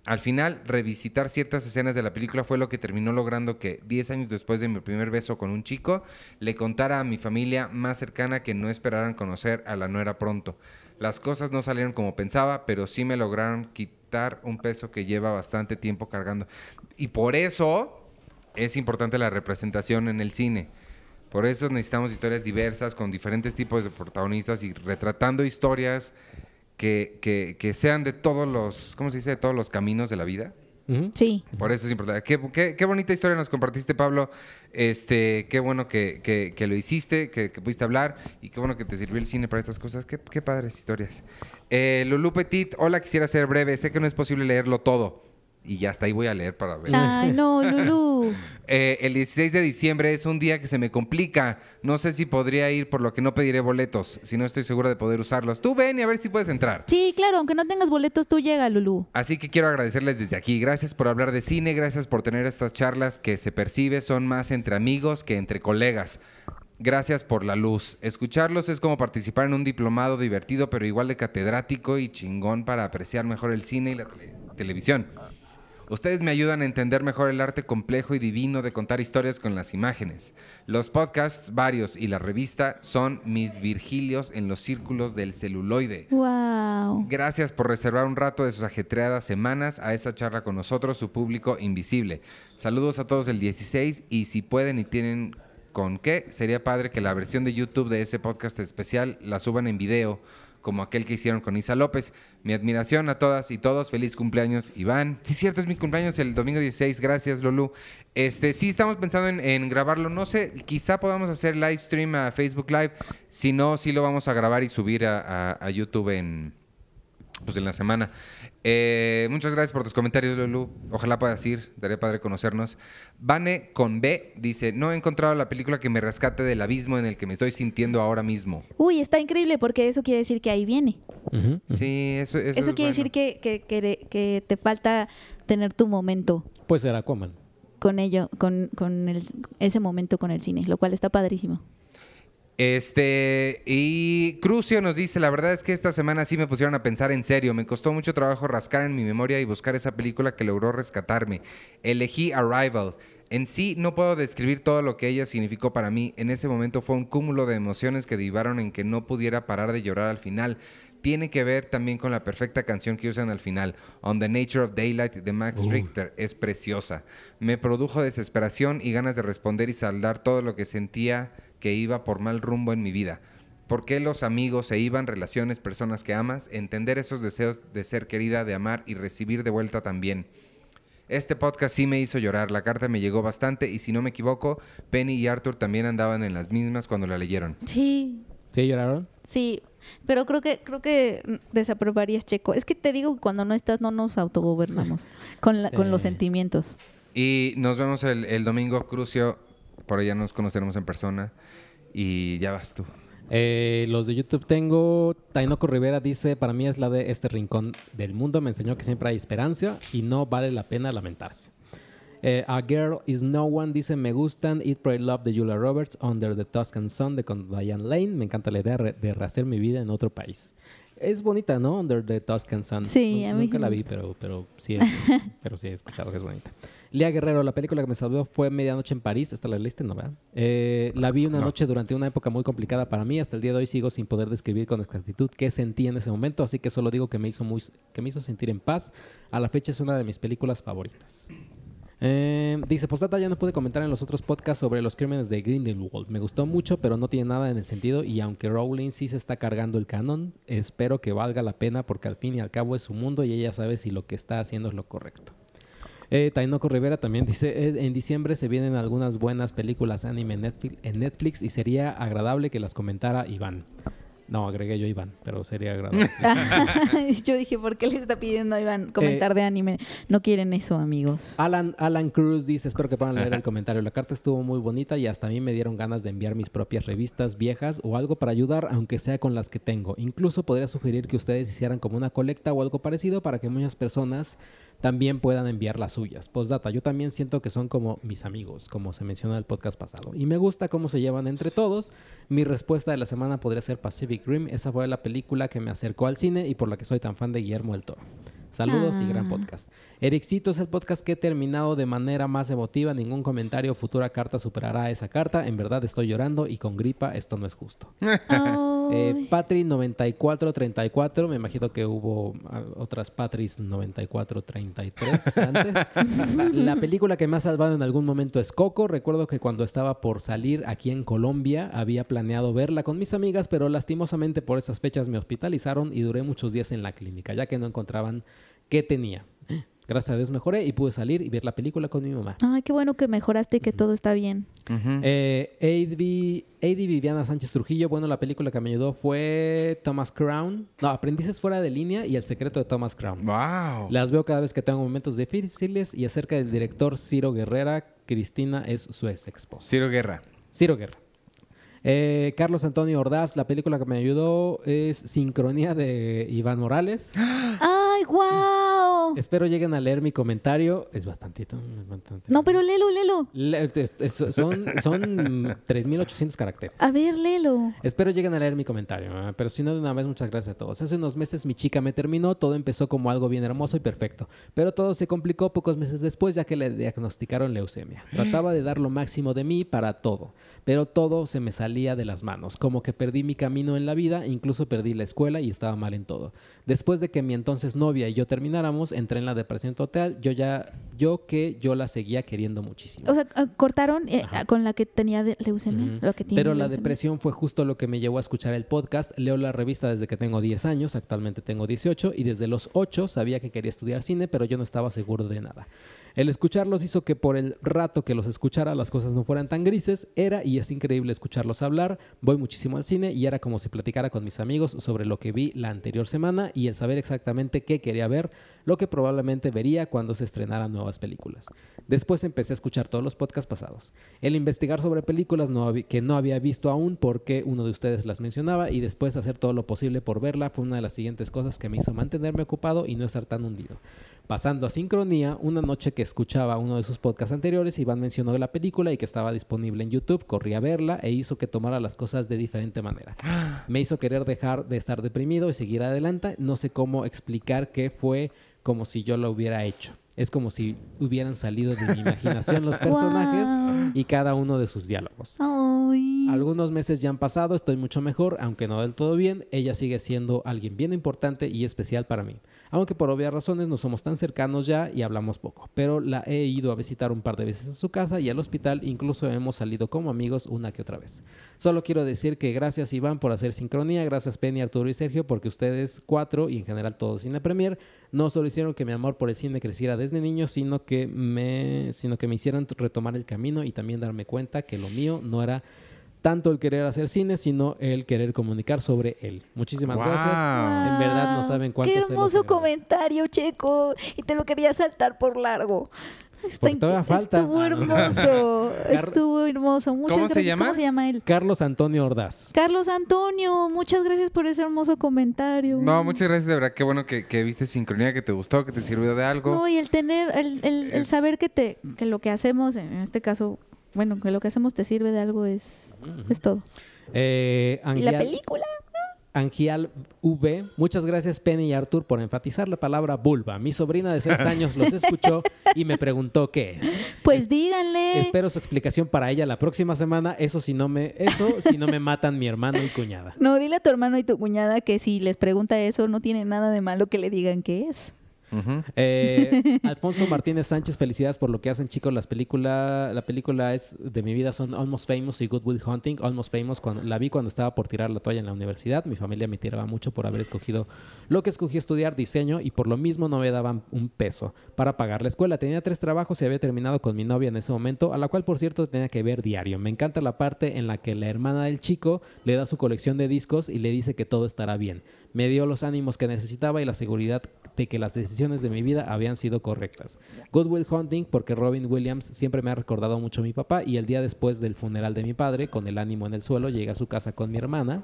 al final, revisitar ciertas escenas de la película fue lo que terminó logrando que, 10 años después de mi primer beso con un chico, le contara a mi familia más cercana que no esperaran conocer a la nuera pronto. Las cosas no salieron como pensaba, pero sí me lograron quitar un peso que lleva bastante tiempo cargando. Y por eso es importante la representación en el cine. Por eso necesitamos historias diversas, con diferentes tipos de protagonistas y retratando historias que, que, sean de todos los, ¿cómo se dice? De todos los caminos de la vida. Sí. Por eso es importante. Qué, qué, bonita historia nos compartiste, Pablo. Este, qué bueno que, que lo hiciste, que, pudiste hablar y qué bueno que te sirvió el cine para estas cosas. Qué, qué padres historias. Eh, Lulu Petit, hola, quisiera ser breve. Sé que no es posible leerlo todo y ya hasta ahí voy a leer para ver. Ay, no, Lulu. Eh, el 16 de diciembre es un día que se me complica. No sé si podría ir, por lo que no pediré boletos, si no estoy segura de poder usarlos. Tú ven y a ver si puedes entrar. Sí, claro, aunque no tengas boletos, tú llega, Lulu. Así que quiero agradecerles desde aquí. Gracias por hablar de cine, gracias por tener estas charlas que se percibe son más entre amigos que entre colegas. Gracias por la luz. Escucharlos es como participar en un diplomado divertido, pero igual de catedrático y chingón para apreciar mejor el cine y la televisión. Ustedes me ayudan a entender mejor el arte complejo y divino de contar historias con las imágenes. Los podcasts varios y la revista son mis Virgilios en los círculos del celuloide. Wow. Gracias por reservar un rato de sus ajetreadas semanas a esa charla con nosotros, su público invisible. Saludos a todos el 16 y si pueden y tienen con qué, sería padre que la versión de YouTube de ese podcast especial la suban en video como aquel que hicieron con Isa López. Mi admiración a todas y todos. Feliz cumpleaños, Iván. Sí, cierto, es mi cumpleaños el domingo 16. Gracias, Lulu. Este, sí, estamos pensando en, grabarlo. No sé, quizá podamos hacer live stream a Facebook Live. Si no, sí lo vamos a grabar y subir a YouTube en pues en la semana. Eh, muchas gracias por tus comentarios, Lulu. Ojalá puedas ir, daría padre conocernos. Vane con B dice: No he encontrado la película que me rescate del abismo en el que me estoy sintiendo ahora mismo. Uy, está increíble porque eso quiere decir que ahí viene. Sí, eso, eso, eso quiere decir que, que, que, te falta tener tu momento. Pues era Aquaman. Con ello, con, con el, ese momento con el cine, lo cual está padrísimo. Este, y Crucio nos dice, la verdad es que esta semana sí me pusieron a pensar en serio, me costó mucho trabajo rascar en mi memoria y buscar esa película que logró rescatarme. Elegí Arrival. En sí no puedo describir todo lo que ella significó para mí. En ese momento fue un cúmulo de emociones que derivaron en que no pudiera parar de llorar al final. Tiene que ver también con la perfecta canción que usan al final, On the Nature of Daylight de Max Richter. Es preciosa. Me produjo desesperación y ganas de responder y saldar todo lo que sentía que iba por mal rumbo en mi vida. ¿Por qué los amigos se iban, relaciones, personas que amas? Entender esos deseos de ser querida, de amar y recibir de vuelta también. Este podcast sí me hizo llorar, la carta me llegó bastante y si no me equivoco, Penny y Arthur también andaban en las mismas cuando la leyeron. Sí. ¿Sí lloraron? Sí, pero creo que creo que desaprobarías Checo. Es que te digo que cuando no estás no nos autogobernamos con, la, con los sentimientos. Y nos vemos el, el domingo, Crucio. Por allá nos conoceremos en persona. Y ya vas tú. Eh, los de YouTube tengo. Tainoco Rivera dice: Para mí es la de este rincón del mundo. Me enseñó que siempre hay esperanza y no vale la pena lamentarse. Eh, a Girl is No One dice: Me gustan Eat, Pray, Love de Julia Roberts, Under the Tuscan Sun de Diane Lane. Me encanta la idea de rehacer mi vida en otro país. Es bonita, ¿no? Under the Tuscan Sun. Sí, a mí Nunca la vi, pero, pero, sí, pero sí he escuchado que es bonita. Lía Guerrero, la película que me salvó fue Medianoche en París. Esta la lista, ¿no? ¿verdad? Eh, la vi una noche durante una época muy complicada para mí. Hasta el día de hoy sigo sin poder describir con exactitud qué sentí en ese momento, así que solo digo que me hizo, muy, que me hizo sentir en paz. A la fecha es una de mis películas favoritas. Eh, dice, Postata ya no pude comentar en los otros podcasts sobre los crímenes de Grindelwald. Me gustó mucho, pero no tiene nada en el sentido. Y aunque Rowling sí se está cargando el canon, espero que valga la pena porque al fin y al cabo es su mundo y ella sabe si lo que está haciendo es lo correcto. Eh, Tainoco Rivera también dice, eh, en diciembre se vienen algunas buenas películas anime en Netflix y sería agradable que las comentara Iván. No, agregué yo Iván, pero sería agradable. yo dije, ¿por qué le está pidiendo a Iván comentar de anime? No quieren eso, amigos. Alan, Alan Cruz dice, espero que puedan leer el comentario. La carta estuvo muy bonita y hasta a mí me dieron ganas de enviar mis propias revistas viejas o algo para ayudar, aunque sea con las que tengo. Incluso podría sugerir que ustedes hicieran como una colecta o algo parecido para que muchas personas también puedan enviar las suyas. Postdata, yo también siento que son como mis amigos, como se mencionó en el podcast pasado. Y me gusta cómo se llevan entre todos. Mi respuesta de la semana podría ser Pacific Rim. Esa fue la película que me acercó al cine y por la que soy tan fan de Guillermo del Toro. Saludos y gran ah. podcast. Ericito es el podcast que he terminado de manera más emotiva. Ningún comentario futura carta superará esa carta. En verdad estoy llorando y con gripa esto no es justo. eh, Patri 9434. Me imagino que hubo ah, otras Patris 9433 antes. La película que me ha salvado en algún momento es Coco. Recuerdo que cuando estaba por salir aquí en Colombia había planeado verla con mis amigas, pero lastimosamente por esas fechas me hospitalizaron y duré muchos días en la clínica, ya que no encontraban qué tenía. Gracias a Dios mejoré y pude salir y ver la película con mi mamá. Ay, qué bueno que mejoraste y que todo está bien. Uh Viviana Sánchez Trujillo, bueno, la película que me ayudó fue Thomas Crown. No, Aprendices fuera de línea y El secreto de Thomas Crown. Wow. Las veo cada vez que tengo momentos difíciles y acerca del director Ciro Guerrera, Cristina es su ex esposa. Ciro Guerra. Ciro Guerra. Eh, Carlos Antonio Ordaz, la película que me ayudó es Sincronía de Iván Morales. ¡Ay, wow! Espero lleguen a leer mi comentario. Es bastantito. No, pero léelo, léelo. son son 3.800 caracteres. A ver, léelo. Espero lleguen a leer mi comentario. ¿eh? Pero si no, de una vez, muchas gracias a todos. Hace unos meses mi chica me terminó. Todo empezó como algo bien hermoso y perfecto. Pero todo se complicó pocos meses después ya que le diagnosticaron leucemia. Trataba de dar lo máximo de mí para todo. Pero todo se me salía de las manos. Como que perdí mi camino en la vida. Incluso perdí la escuela y estaba mal en todo. Después de que mi entonces novia y yo termináramos, entré en la depresión total. Yo ya, yo que yo la seguía queriendo muchísimo. O sea, ah, cortaron eh, con la que tenía leucemia. Pero la depresión fue justo lo que me llevó a escuchar el podcast. Leo la revista desde que tengo 10 años, actualmente tengo 18, y desde los 8 sabía que quería estudiar cine, pero yo no estaba seguro de nada. El escucharlos hizo que por el rato que los escuchara las cosas no fueran tan grises. Era y es increíble escucharlos hablar. Voy muchísimo al cine y era como si platicara con mis amigos sobre lo que vi la anterior semana y el saber exactamente qué quería ver, lo que probablemente vería cuando se estrenaran nuevas películas. Después empecé a escuchar todos los podcasts pasados. El investigar sobre películas que no había visto aún porque uno de ustedes las mencionaba y después hacer todo lo posible por verla fue una de las siguientes cosas que me hizo mantenerme ocupado y no estar tan hundido. Pasando a sincronía, una noche que escuchaba uno de sus podcasts anteriores, Iván mencionó la película y que estaba disponible en YouTube, corrí a verla e hizo que tomara las cosas de diferente manera. Me hizo querer dejar de estar deprimido y seguir adelante. No sé cómo explicar qué fue como si yo lo hubiera hecho. Es como si hubieran salido de mi imaginación los personajes y cada uno de sus diálogos. Algunos meses ya han pasado, estoy mucho mejor, aunque no del todo bien. Ella sigue siendo alguien bien importante y especial para mí. Aunque por obvias razones no somos tan cercanos ya y hablamos poco. Pero la he ido a visitar un par de veces en su casa y al hospital, incluso hemos salido como amigos una que otra vez. Solo quiero decir que gracias Iván por hacer sincronía, gracias Penny, Arturo y Sergio, porque ustedes cuatro y en general todo Cine Premier no solo hicieron que mi amor por el cine creciera desde niño, sino que me, sino que me hicieron retomar el camino y también darme cuenta que lo mío no era tanto el querer hacer cine, sino el querer comunicar sobre él. Muchísimas gracias. En verdad no saben cuánto Qué hermoso comentario, Checo. Y te lo quería saltar por largo. Está falta. Estuvo ah, hermoso. estuvo hermoso. Muchas ¿Cómo gracias. Se llama? ¿Cómo se llama él? Carlos Antonio Ordaz. Carlos Antonio, muchas gracias por ese hermoso comentario. No, muchas gracias, de verdad. Qué bueno que, viste sincronía, que te gustó, que te sirvió de algo. No, y el tener, el, el, saber que, te, que lo que hacemos, en este caso, bueno, que lo que hacemos te sirve de algo es, es todo. Eh, ¿Y la película? Angial V. Muchas gracias, Penny y Arthur, por enfatizar la palabra vulva. Mi sobrina de seis años los escuchó y me preguntó qué es. Pues díganle. Espero su explicación para ella la próxima semana. Eso si no me, eso si no me matan mi hermano y cuñada. No, dile a tu hermano y tu cuñada que si les pregunta eso, no tiene nada de malo que le digan qué es. Eh, Alfonso Martínez Sánchez, felicidades por lo que hacen, chicos. Las películas, la película es de mi vida son Almost Famous y Good Will Hunting. Almost Famous cuando la vi cuando estaba por tirar la toalla en la universidad. Mi familia me tiraba mucho por haber escogido lo que escogí estudiar diseño y por lo mismo no me daban un peso para pagar la escuela. Tenía tres trabajos y había terminado con mi novia en ese momento, a la cual por cierto tenía que ver diario. Me encanta la parte en la que la hermana del chico le da su colección de discos y le dice que todo estará bien. Me dio los ánimos que necesitaba y la seguridad de que las decisiones de mi vida habían sido correctas. Good Will Hunting porque Robin Williams siempre me ha recordado mucho a mi papá y el día después del funeral de mi padre, con el ánimo en el suelo, llegué a su casa con mi hermana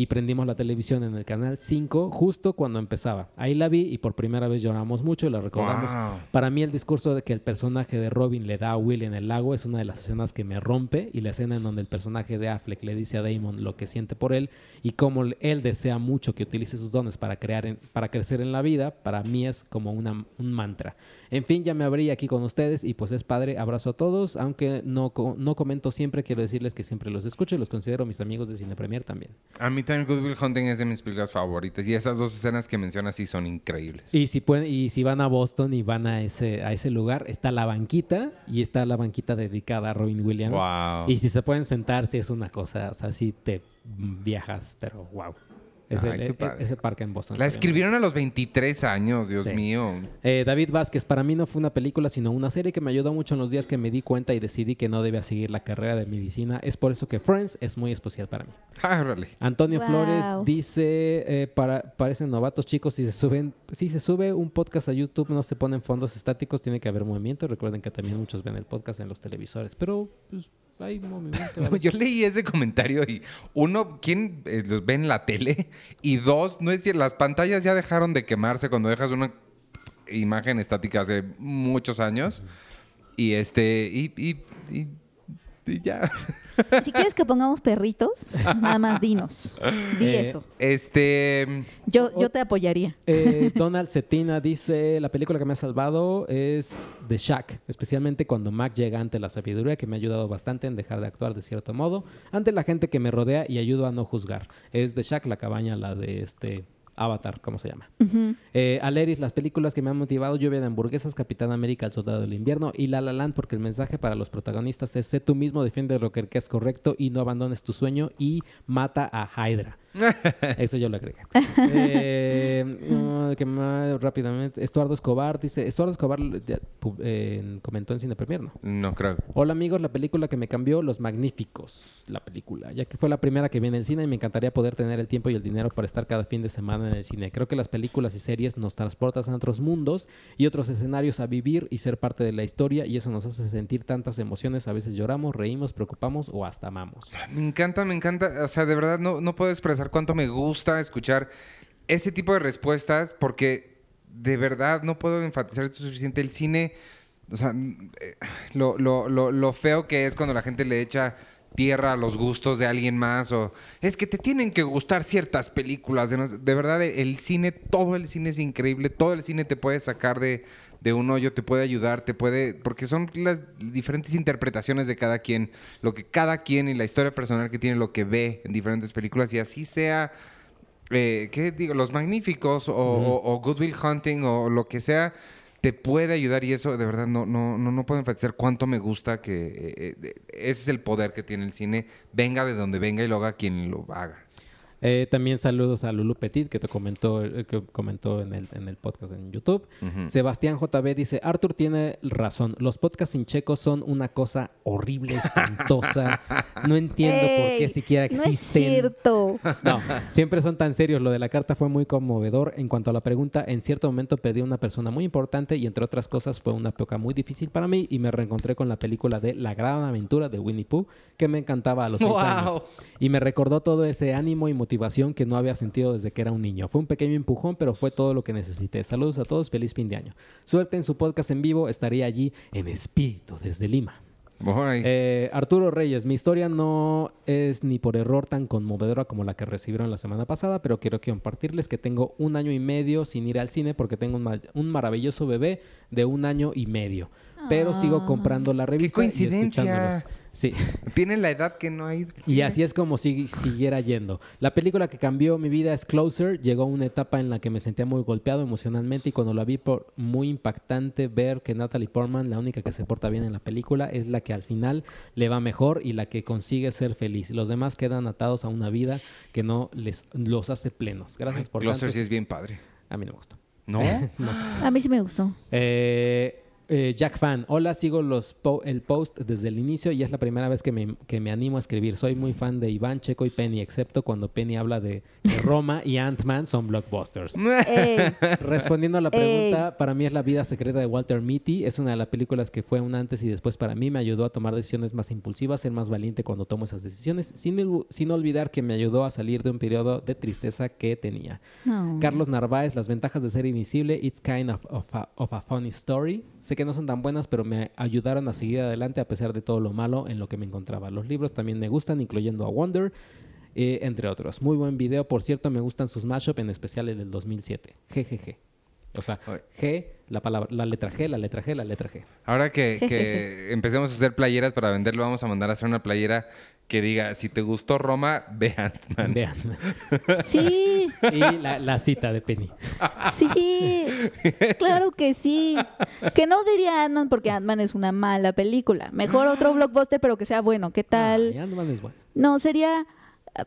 y prendimos la televisión en el canal 5 justo cuando empezaba. Ahí la vi y por primera vez lloramos mucho y la recordamos. Para mí el discurso de que el personaje de Robin le da a Will en el lago es una de las escenas que me rompe y la escena en donde el personaje de Affleck le dice a Damon lo que siente por él y cómo él desea mucho que utilice sus dones para crear para crecer en la vida, para mí es como una, un mantra. En fin, ya me abrí aquí con ustedes y pues es padre. Abrazo a todos. Aunque no, no comento siempre, quiero decirles que siempre los escucho y los considero mis amigos de Cine Premier también. A mí también Good Will Hunting es de mis películas favoritas y esas dos escenas que mencionas sí son increíbles. Y si pueden, y si van a Boston y van a ese, a ese lugar, está la banquita y está la banquita dedicada a Robin Williams. Y si se pueden sentar, sí es una cosa, o sea, sí te viajas, pero wow. E, ese parque en Boston. La escribieron a los 23 años, Dios mío. Eh, David Vázquez, para mí no fue una película, sino una serie que me ayudó mucho en los días que me di cuenta y decidí que no debía seguir la carrera de medicina. Es por eso que Friends es muy especial para mí. Ah, Antonio Flores dice, eh, para, parecen novatos chicos, si se suben, si se sube un podcast a YouTube no se ponen fondos estáticos, tiene que haber movimiento. Recuerden que también muchos ven el podcast en los televisores, pero pues, yo leí ese comentario y uno, ¿quién eh, los ve en la tele? Y dos, no es decir, las pantallas ya dejaron de quemarse cuando dejas una imagen estática hace muchos años. Y este, y ya. Si quieres que pongamos perritos, nada más dinos. Di eh, eso. Este. Yo, yo te apoyaría. Eh, Donald Cetina dice: La película que me ha salvado es The Shack, especialmente cuando Mac llega ante la sabiduría, que me ha ayudado bastante en dejar de actuar de cierto modo ante la gente que me rodea y ayudo a no juzgar. Es The Shack, la cabaña, la de este Avatar, ¿cómo se llama? Eh, Aleris, las películas que me han motivado, Lluvia de hamburguesas, Capitán América, El Soldado del Invierno y La La Land, porque el mensaje para los protagonistas es sé tú mismo, defiende lo que es correcto y no abandones tu sueño y mata a Hydra. Eso yo lo agregué. eh, que más rápidamente. Estuardo Escobar dice: Estuardo Escobar eh, comentó en Cine Premier, ¿no? No creo. Hola amigos, la película que me cambió, Los Magníficos. La película, ya que fue la primera que vi en el cine y me encantaría poder tener el tiempo y el dinero para estar cada fin de semana en el cine. Creo que las películas y series nos transportan a otros mundos y otros escenarios a vivir y ser parte de la historia, y eso nos hace sentir tantas emociones. A veces lloramos, reímos, preocupamos o hasta amamos. Me encanta, me encanta. O sea, de verdad no, no puedo expresar cuánto me gusta escuchar este tipo de respuestas porque de verdad no puedo enfatizar esto suficiente. El cine, o sea, eh, lo, lo, lo, feo que es cuando la gente le echa tierra a los gustos de alguien más o es que te tienen que gustar ciertas películas. De, verdad, el cine, todo el cine es increíble, todo el cine te puede sacar de, de un hoyo, te puede ayudar, te puede, porque son las diferentes interpretaciones de cada quien, lo que cada quien y la historia personal que tiene, lo que ve en diferentes películas y así sea, eh, ¿qué digo? Los Magníficos o, o, Good Will Hunting o lo que sea te puede ayudar y eso de verdad no, no, no, no puedo enfatizar cuánto me gusta que eh, eh, ese es el poder que tiene el cine, venga de donde venga y lo haga quien lo haga. Eh, también saludos a Lulu Petit, que te comentó, eh, que comentó en el, en el podcast en YouTube. Sebastián JB dice, Arthur tiene razón, los podcasts sin checo son una cosa horrible, espantosa. no entiendo por qué siquiera existen. No es cierto. No, siempre son tan serios. Lo de la carta fue muy conmovedor. En cuanto a la pregunta, en cierto momento perdí a una persona muy importante y entre otras cosas fue una época muy difícil para mí y me reencontré con la película de La Gran Aventura de Winnie Pooh, que me encantaba a los seis años. Y me recordó todo ese ánimo y motivación que no había sentido desde que era un niño. Fue un pequeño empujón, pero fue todo lo que necesité. Saludos a todos, feliz fin de año. Suerte en su podcast en vivo, estaría allí en espíritu desde Lima. Eh, Arturo Reyes, mi historia no es ni por error tan conmovedora como la que recibieron la semana pasada, pero quiero compartirles que tengo un año y medio sin ir al cine porque tengo un maravilloso bebé de un año y medio pero sigo ah. comprando la revista. ¡Qué coincidencia! Sí. Tienen la edad que no hay. Y así es como si siguiera yendo. La película que cambió mi vida es Closer. Llegó una etapa en la que me sentía muy golpeado emocionalmente y cuando la vi por muy impactante ver que Natalie Portman, la única que se porta bien en la película, es la que al final le va mejor y la que consigue ser feliz. Los demás quedan atados a una vida que no les los hace plenos. Gracias por Closer sí es bien padre. A mí no me gustó. ¿No? no. A mí sí me gustó. Eh, eh, Jack Fan, hola, sigo los el post desde el inicio y es la primera vez que me, que me, animo a escribir. Soy muy fan de Iván, Checo y Penny, excepto cuando Penny habla de, Roma y Ant-Man son blockbusters. Respondiendo a la pregunta, para mí es La vida secreta de Walter Mitty. Es una de las películas que fue un antes y después para mí. Me ayudó a tomar decisiones más impulsivas, ser más valiente cuando tomo esas decisiones, sin, sin olvidar que me ayudó a salir de un periodo de tristeza que tenía. Carlos Narváez, Las ventajas de ser invisible, It's kind of, a, of a funny story. Sé que no son tan buenas, pero me ayudaron a seguir adelante a pesar de todo lo malo en lo que me encontraba. Los libros también me gustan, incluyendo a Wonder, eh, entre otros. Muy buen video, por cierto, me gustan sus mashup, en especial el del 2007. GGG. O sea, G, la palabra, la letra G, la letra G, la letra G. Ahora que, que empecemos a hacer playeras para venderlo, vamos a mandar a hacer una playera que diga, si te gustó Roma, ve Ant-Man. Ve Sí. Y la, cita de Penny. Sí, claro que sí. Que no diría Ant-Man porque Ant-Man es una mala película. Mejor otro blockbuster, pero que sea bueno. ¿Qué tal? Ant-Man es bueno. No, sería uh,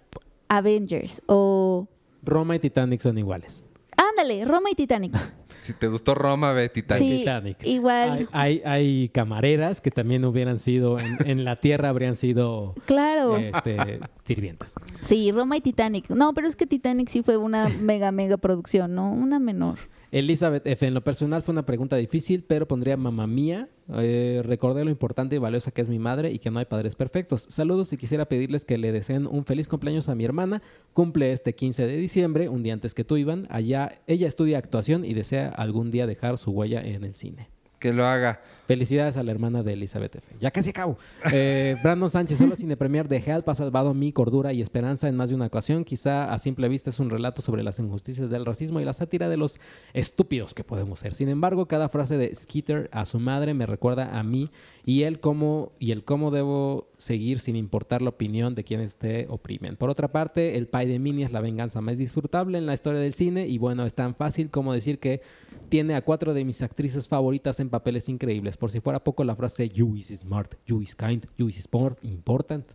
Avengers o... Roma y Titanic son iguales. Ándale, Roma y Titanic. Si te gustó Roma, ve Titanic. Igual. Hay, hay, camareras que también hubieran sido, en, la tierra habrían sido claro. Este, sirvientas. Sí, Roma y Titanic. No, pero es que Titanic sí fue una mega, mega producción, ¿no? Una menor. Elizabeth F. En lo personal fue una pregunta difícil, pero pondría mamá mía. Eh, recordé lo importante y valiosa que es mi madre y que no hay padres perfectos. Saludos y quisiera pedirles que le deseen un feliz cumpleaños a mi hermana. Cumple este 15 de diciembre, un día antes que tú, Iván. Allá ella estudia actuación y desea algún día dejar su huella en el cine que lo haga. Felicidades a la hermana de Elizabeth F. Ya casi acabo. Eh, Brandon Sánchez, solo Cine Premier de Help ha salvado mi cordura y esperanza en más de una ocasión. Quizá a simple vista es un relato sobre las injusticias del racismo y la sátira de los estúpidos que podemos ser. Sin embargo, cada frase de Skeeter a su madre me recuerda a mí y él cómo y el cómo debo seguir sin importar la opinión de quienes te oprimen. Por otra parte, el Pai de Minnie es la venganza más disfrutable en la historia del cine y bueno, es tan fácil como decir que tiene a cuatro de mis actrices favoritas en papeles increíbles. Por si fuera poco la frase You is smart, you is kind, you is important.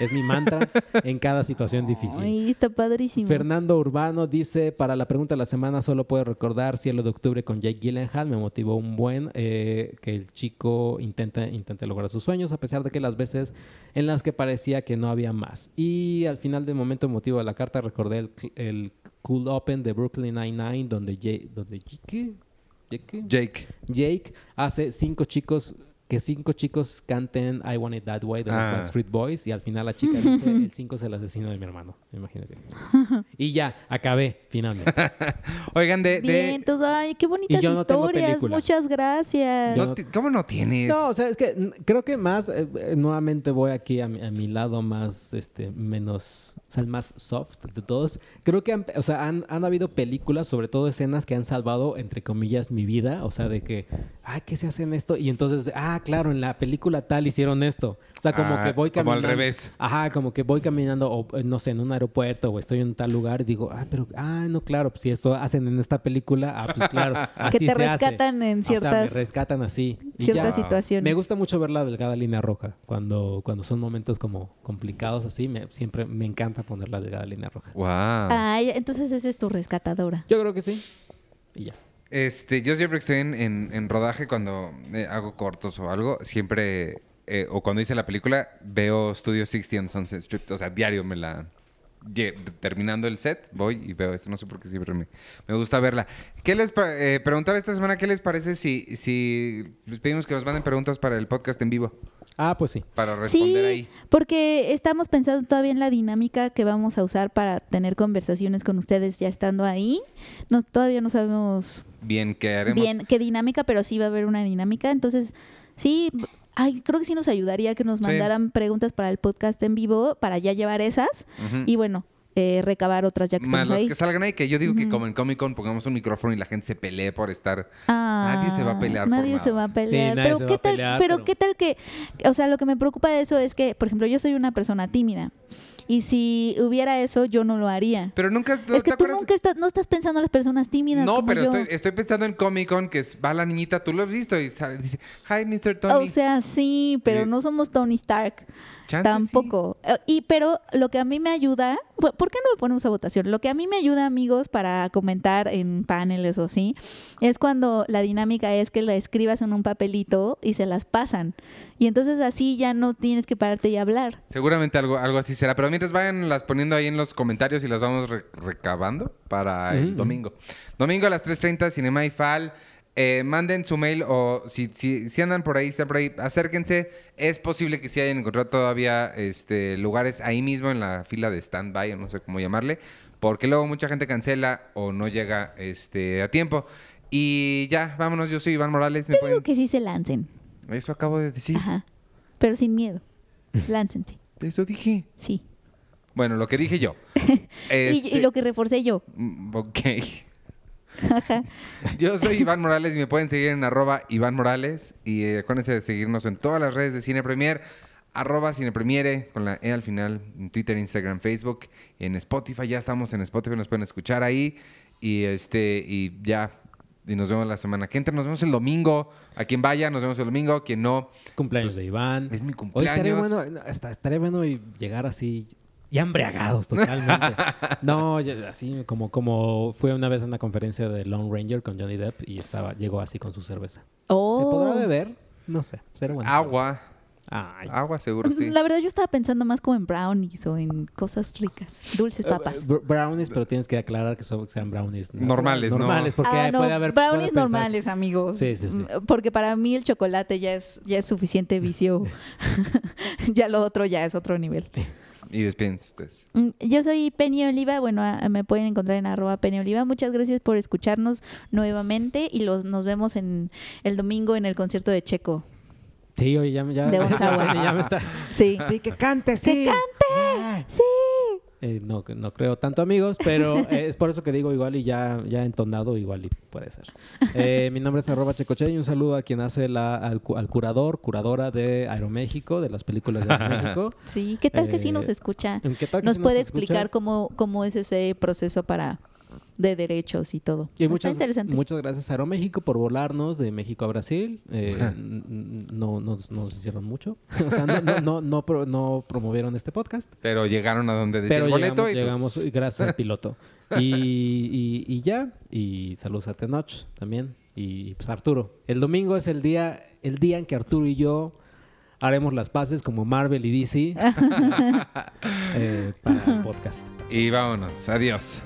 Es mi mantra en cada situación difícil. Ay, está padrísimo. Fernando Urbano dice, para la pregunta de la semana solo puedo recordar Cielo de Octubre con Jake Gyllenhaal. Me motivó un buen eh, que el chico intenta, intente lograr sus sueños a pesar de que las veces en las que parecía que no había más. Y al final del momento emotivo de la carta recordé el, Cool Open de Brooklyn Nine-Nine donde, Jake, donde Jake, Jake. Jake hace cinco chicos que cinco chicos canten I Want It That Way de los ah. Street Boys y al final la chica dice el 5 es el asesino de mi hermano. Imagínate. y ya, acabé finalmente. Oigan, de... Bien, ay, qué bonitas historias. Muchas gracias. ¿Cómo no tienes? No, o sea, es que creo que más, eh, eh, nuevamente voy aquí a mi, lado más, este, menos, o sea, el más soft de todos. Creo que, han, o sea, han, han habido películas, sobre todo escenas que han salvado, entre comillas, mi vida. O sea, de que, ay, ¿qué se hace en esto? Y entonces, ah, ah, claro, en la película tal hicieron esto. O sea, como Ah, que voy como al caminando. revés. Ajá, como que voy caminando, o eh, no sé, en un aeropuerto o estoy en tal lugar y digo, ah, pero, ah, no, claro, pues si eso hacen en esta película, ah, pues claro, así que te se hace. rescatan en O sea, me ciertas, rescatan así. Y ciertas ya, situaciones. me gusta mucho ver la delgada línea roja. Cuando, cuando son momentos como complicados así, me, siempre me encanta poner la delgada línea roja. Wow. Ay, entonces esa es tu rescatadora. Yo creo que sí. Y ya. Este, yo siempre que estoy en, en- en rodaje, cuando eh, hago cortos o algo, siempre, eh, o cuando hice la película, veo Studio 60 on Sunset Strip. O sea, diario me la... Terminando el set, voy y veo esto. No sé por qué siempre me, me gusta verla. ¿Qué les... eh, preguntar esta semana, ¿qué les parece si, si les pedimos que nos manden preguntas para el podcast en vivo? Ah, pues sí. Para responder Sí, ahí. porque estamos pensando todavía en la dinámica que vamos a usar para tener conversaciones con ustedes ya estando ahí. No, todavía no sabemos Bien, que haremos... bien qué dinámica, pero sí va a haber una dinámica. Entonces, sí, ay, creo que sí nos ayudaría que nos Sí. mandaran preguntas para el podcast en vivo para ya llevar esas Ujú. y bueno, eh, recabar otras ya que Más estamos las ahí. que salgan ahí, que yo digo que Ujú. como en Comic Con pongamos un micrófono y la gente se pelee por estar... Ah, Nadie se va a pelear por Nadie se nada. va a pelear. nadie pero se va qué tal, pelear, pero, pero- qué tal que, o sea, lo que me preocupa de eso es que, por ejemplo, yo soy una persona tímida y si hubiera eso yo no lo haría. Pero nunca... ¿no es que tú acuerdas? nunca estás, no estás pensando en las personas tímidas. No, como pero yo. estoy, estoy pensando en Comic Con, que va la niñita, tú lo has visto, y sale- dice, hi, Mr. Tony. O sea, sí, pero no somos Tony Stark. Chance Tampoco. Eh, Y pero lo que a mí me ayuda, ¿por qué no lo ponemos a votación? Lo que a mí me ayuda, amigos, para comentar en paneles o así, es cuando la dinámica es que la escribas en un papelito y se las pasan. Y entonces así ya no tienes que pararte y hablar. Seguramente algo, algo así será. Pero mientras vayan las poniendo ahí en los comentarios y las vamos re- recabando para el domingo. Domingo a las 3.30, Cinema y Fal. Eh, manden su mail o si, si, si andan por ahí, están por ahí, acérquense. Es posible que sí hayan encontrado todavía este, lugares ahí mismo en la fila de stand-by o no sé cómo llamarle, porque luego mucha gente cancela o no llega este, a tiempo. Y ya, vámonos, yo soy Iván Morales. Me Yo pueden... digo que sí se lancen. Eso acabo de decir. Ajá. Pero sin miedo. Láncense. Eso dije. Sí. Bueno, lo que dije yo. Y, Este- y lo que reforcé yo. Mm, Ok. Ajá. Yo soy Iván Morales y me pueden seguir en arroba Iván Morales. Y eh, acuérdense de seguirnos en todas las redes de Cine Premier. Arroba Cine Premiere con la E al final. En Twitter, Instagram, Facebook. En Spotify. Ya estamos en Spotify. Nos pueden escuchar ahí. Y este y ya. Y nos vemos la semana que entra. Nos vemos el domingo. A quien vaya, nos vemos el domingo. Quien no, Es cumpleaños Pues, de Iván. es mi Hoy estaría cumpleaños. bueno, no, está- estaría bueno y llegar así ya embriagados totalmente. no, ya- así como como fue una vez a una conferencia de Lone Ranger con Johnny Depp y estaba llegó así con su cerveza. Oh. ¿Se podrá beber? No sé, será bueno. agua. Ay. Agua, seguro sí. La verdad yo estaba pensando más como en brownies o en cosas ricas, dulces papas. Eh, br- brownies, pero tienes que aclarar que son, sean brownies ¿no? Normales, ¿no? normales, porque Ah, no, puede haber brownies puede normales, amigos. Sí, sí, sí. Mm, Porque para mí el chocolate ya es ya es suficiente vicio. ya lo otro ya es otro nivel. Y despídense ustedes. Mm, Yo soy Penny Oliva, bueno, a- me pueden encontrar en arroba Penny Oliva. Muchas gracias por escucharnos nuevamente y los nos vemos en el domingo en el concierto de Checo. Sí, oye, ya, me- ya, De ya me está. Sí. Sí, que cante, ¡Que cante! Sí. Eh, no, no creo tanto amigos, pero eh, es por eso que digo igual y ya, ya entonado, igual y puede ser. Eh, mi nombre es arroba checoche y un saludo a quien hace la, al, al curador, curadora de Aeroméxico, de las películas de Aeroméxico. Sí, ¿qué tal que sí Eh, nos escucha? ¿En qué tal que Nos sí puede escucha? explicar cómo, cómo es ese proceso para de derechos y todo. Y Está muchas, interesante. muchas gracias a Aeroméxico por volarnos de México a Brasil. Eh, n- n- no nos, hicieron mucho. O sea, no, no, no, no pro- no promovieron este podcast. Pero llegaron a donde decía Pero el boleto llegamos, y pues, llegamos gracias al piloto. Y, y- y ya. Y saludos a Tenoch también. Y pues Arturo. El domingo es el día, el día en que Arturo y yo haremos las paces como Marvel y DC eh, para el podcast. y vámonos. Adiós.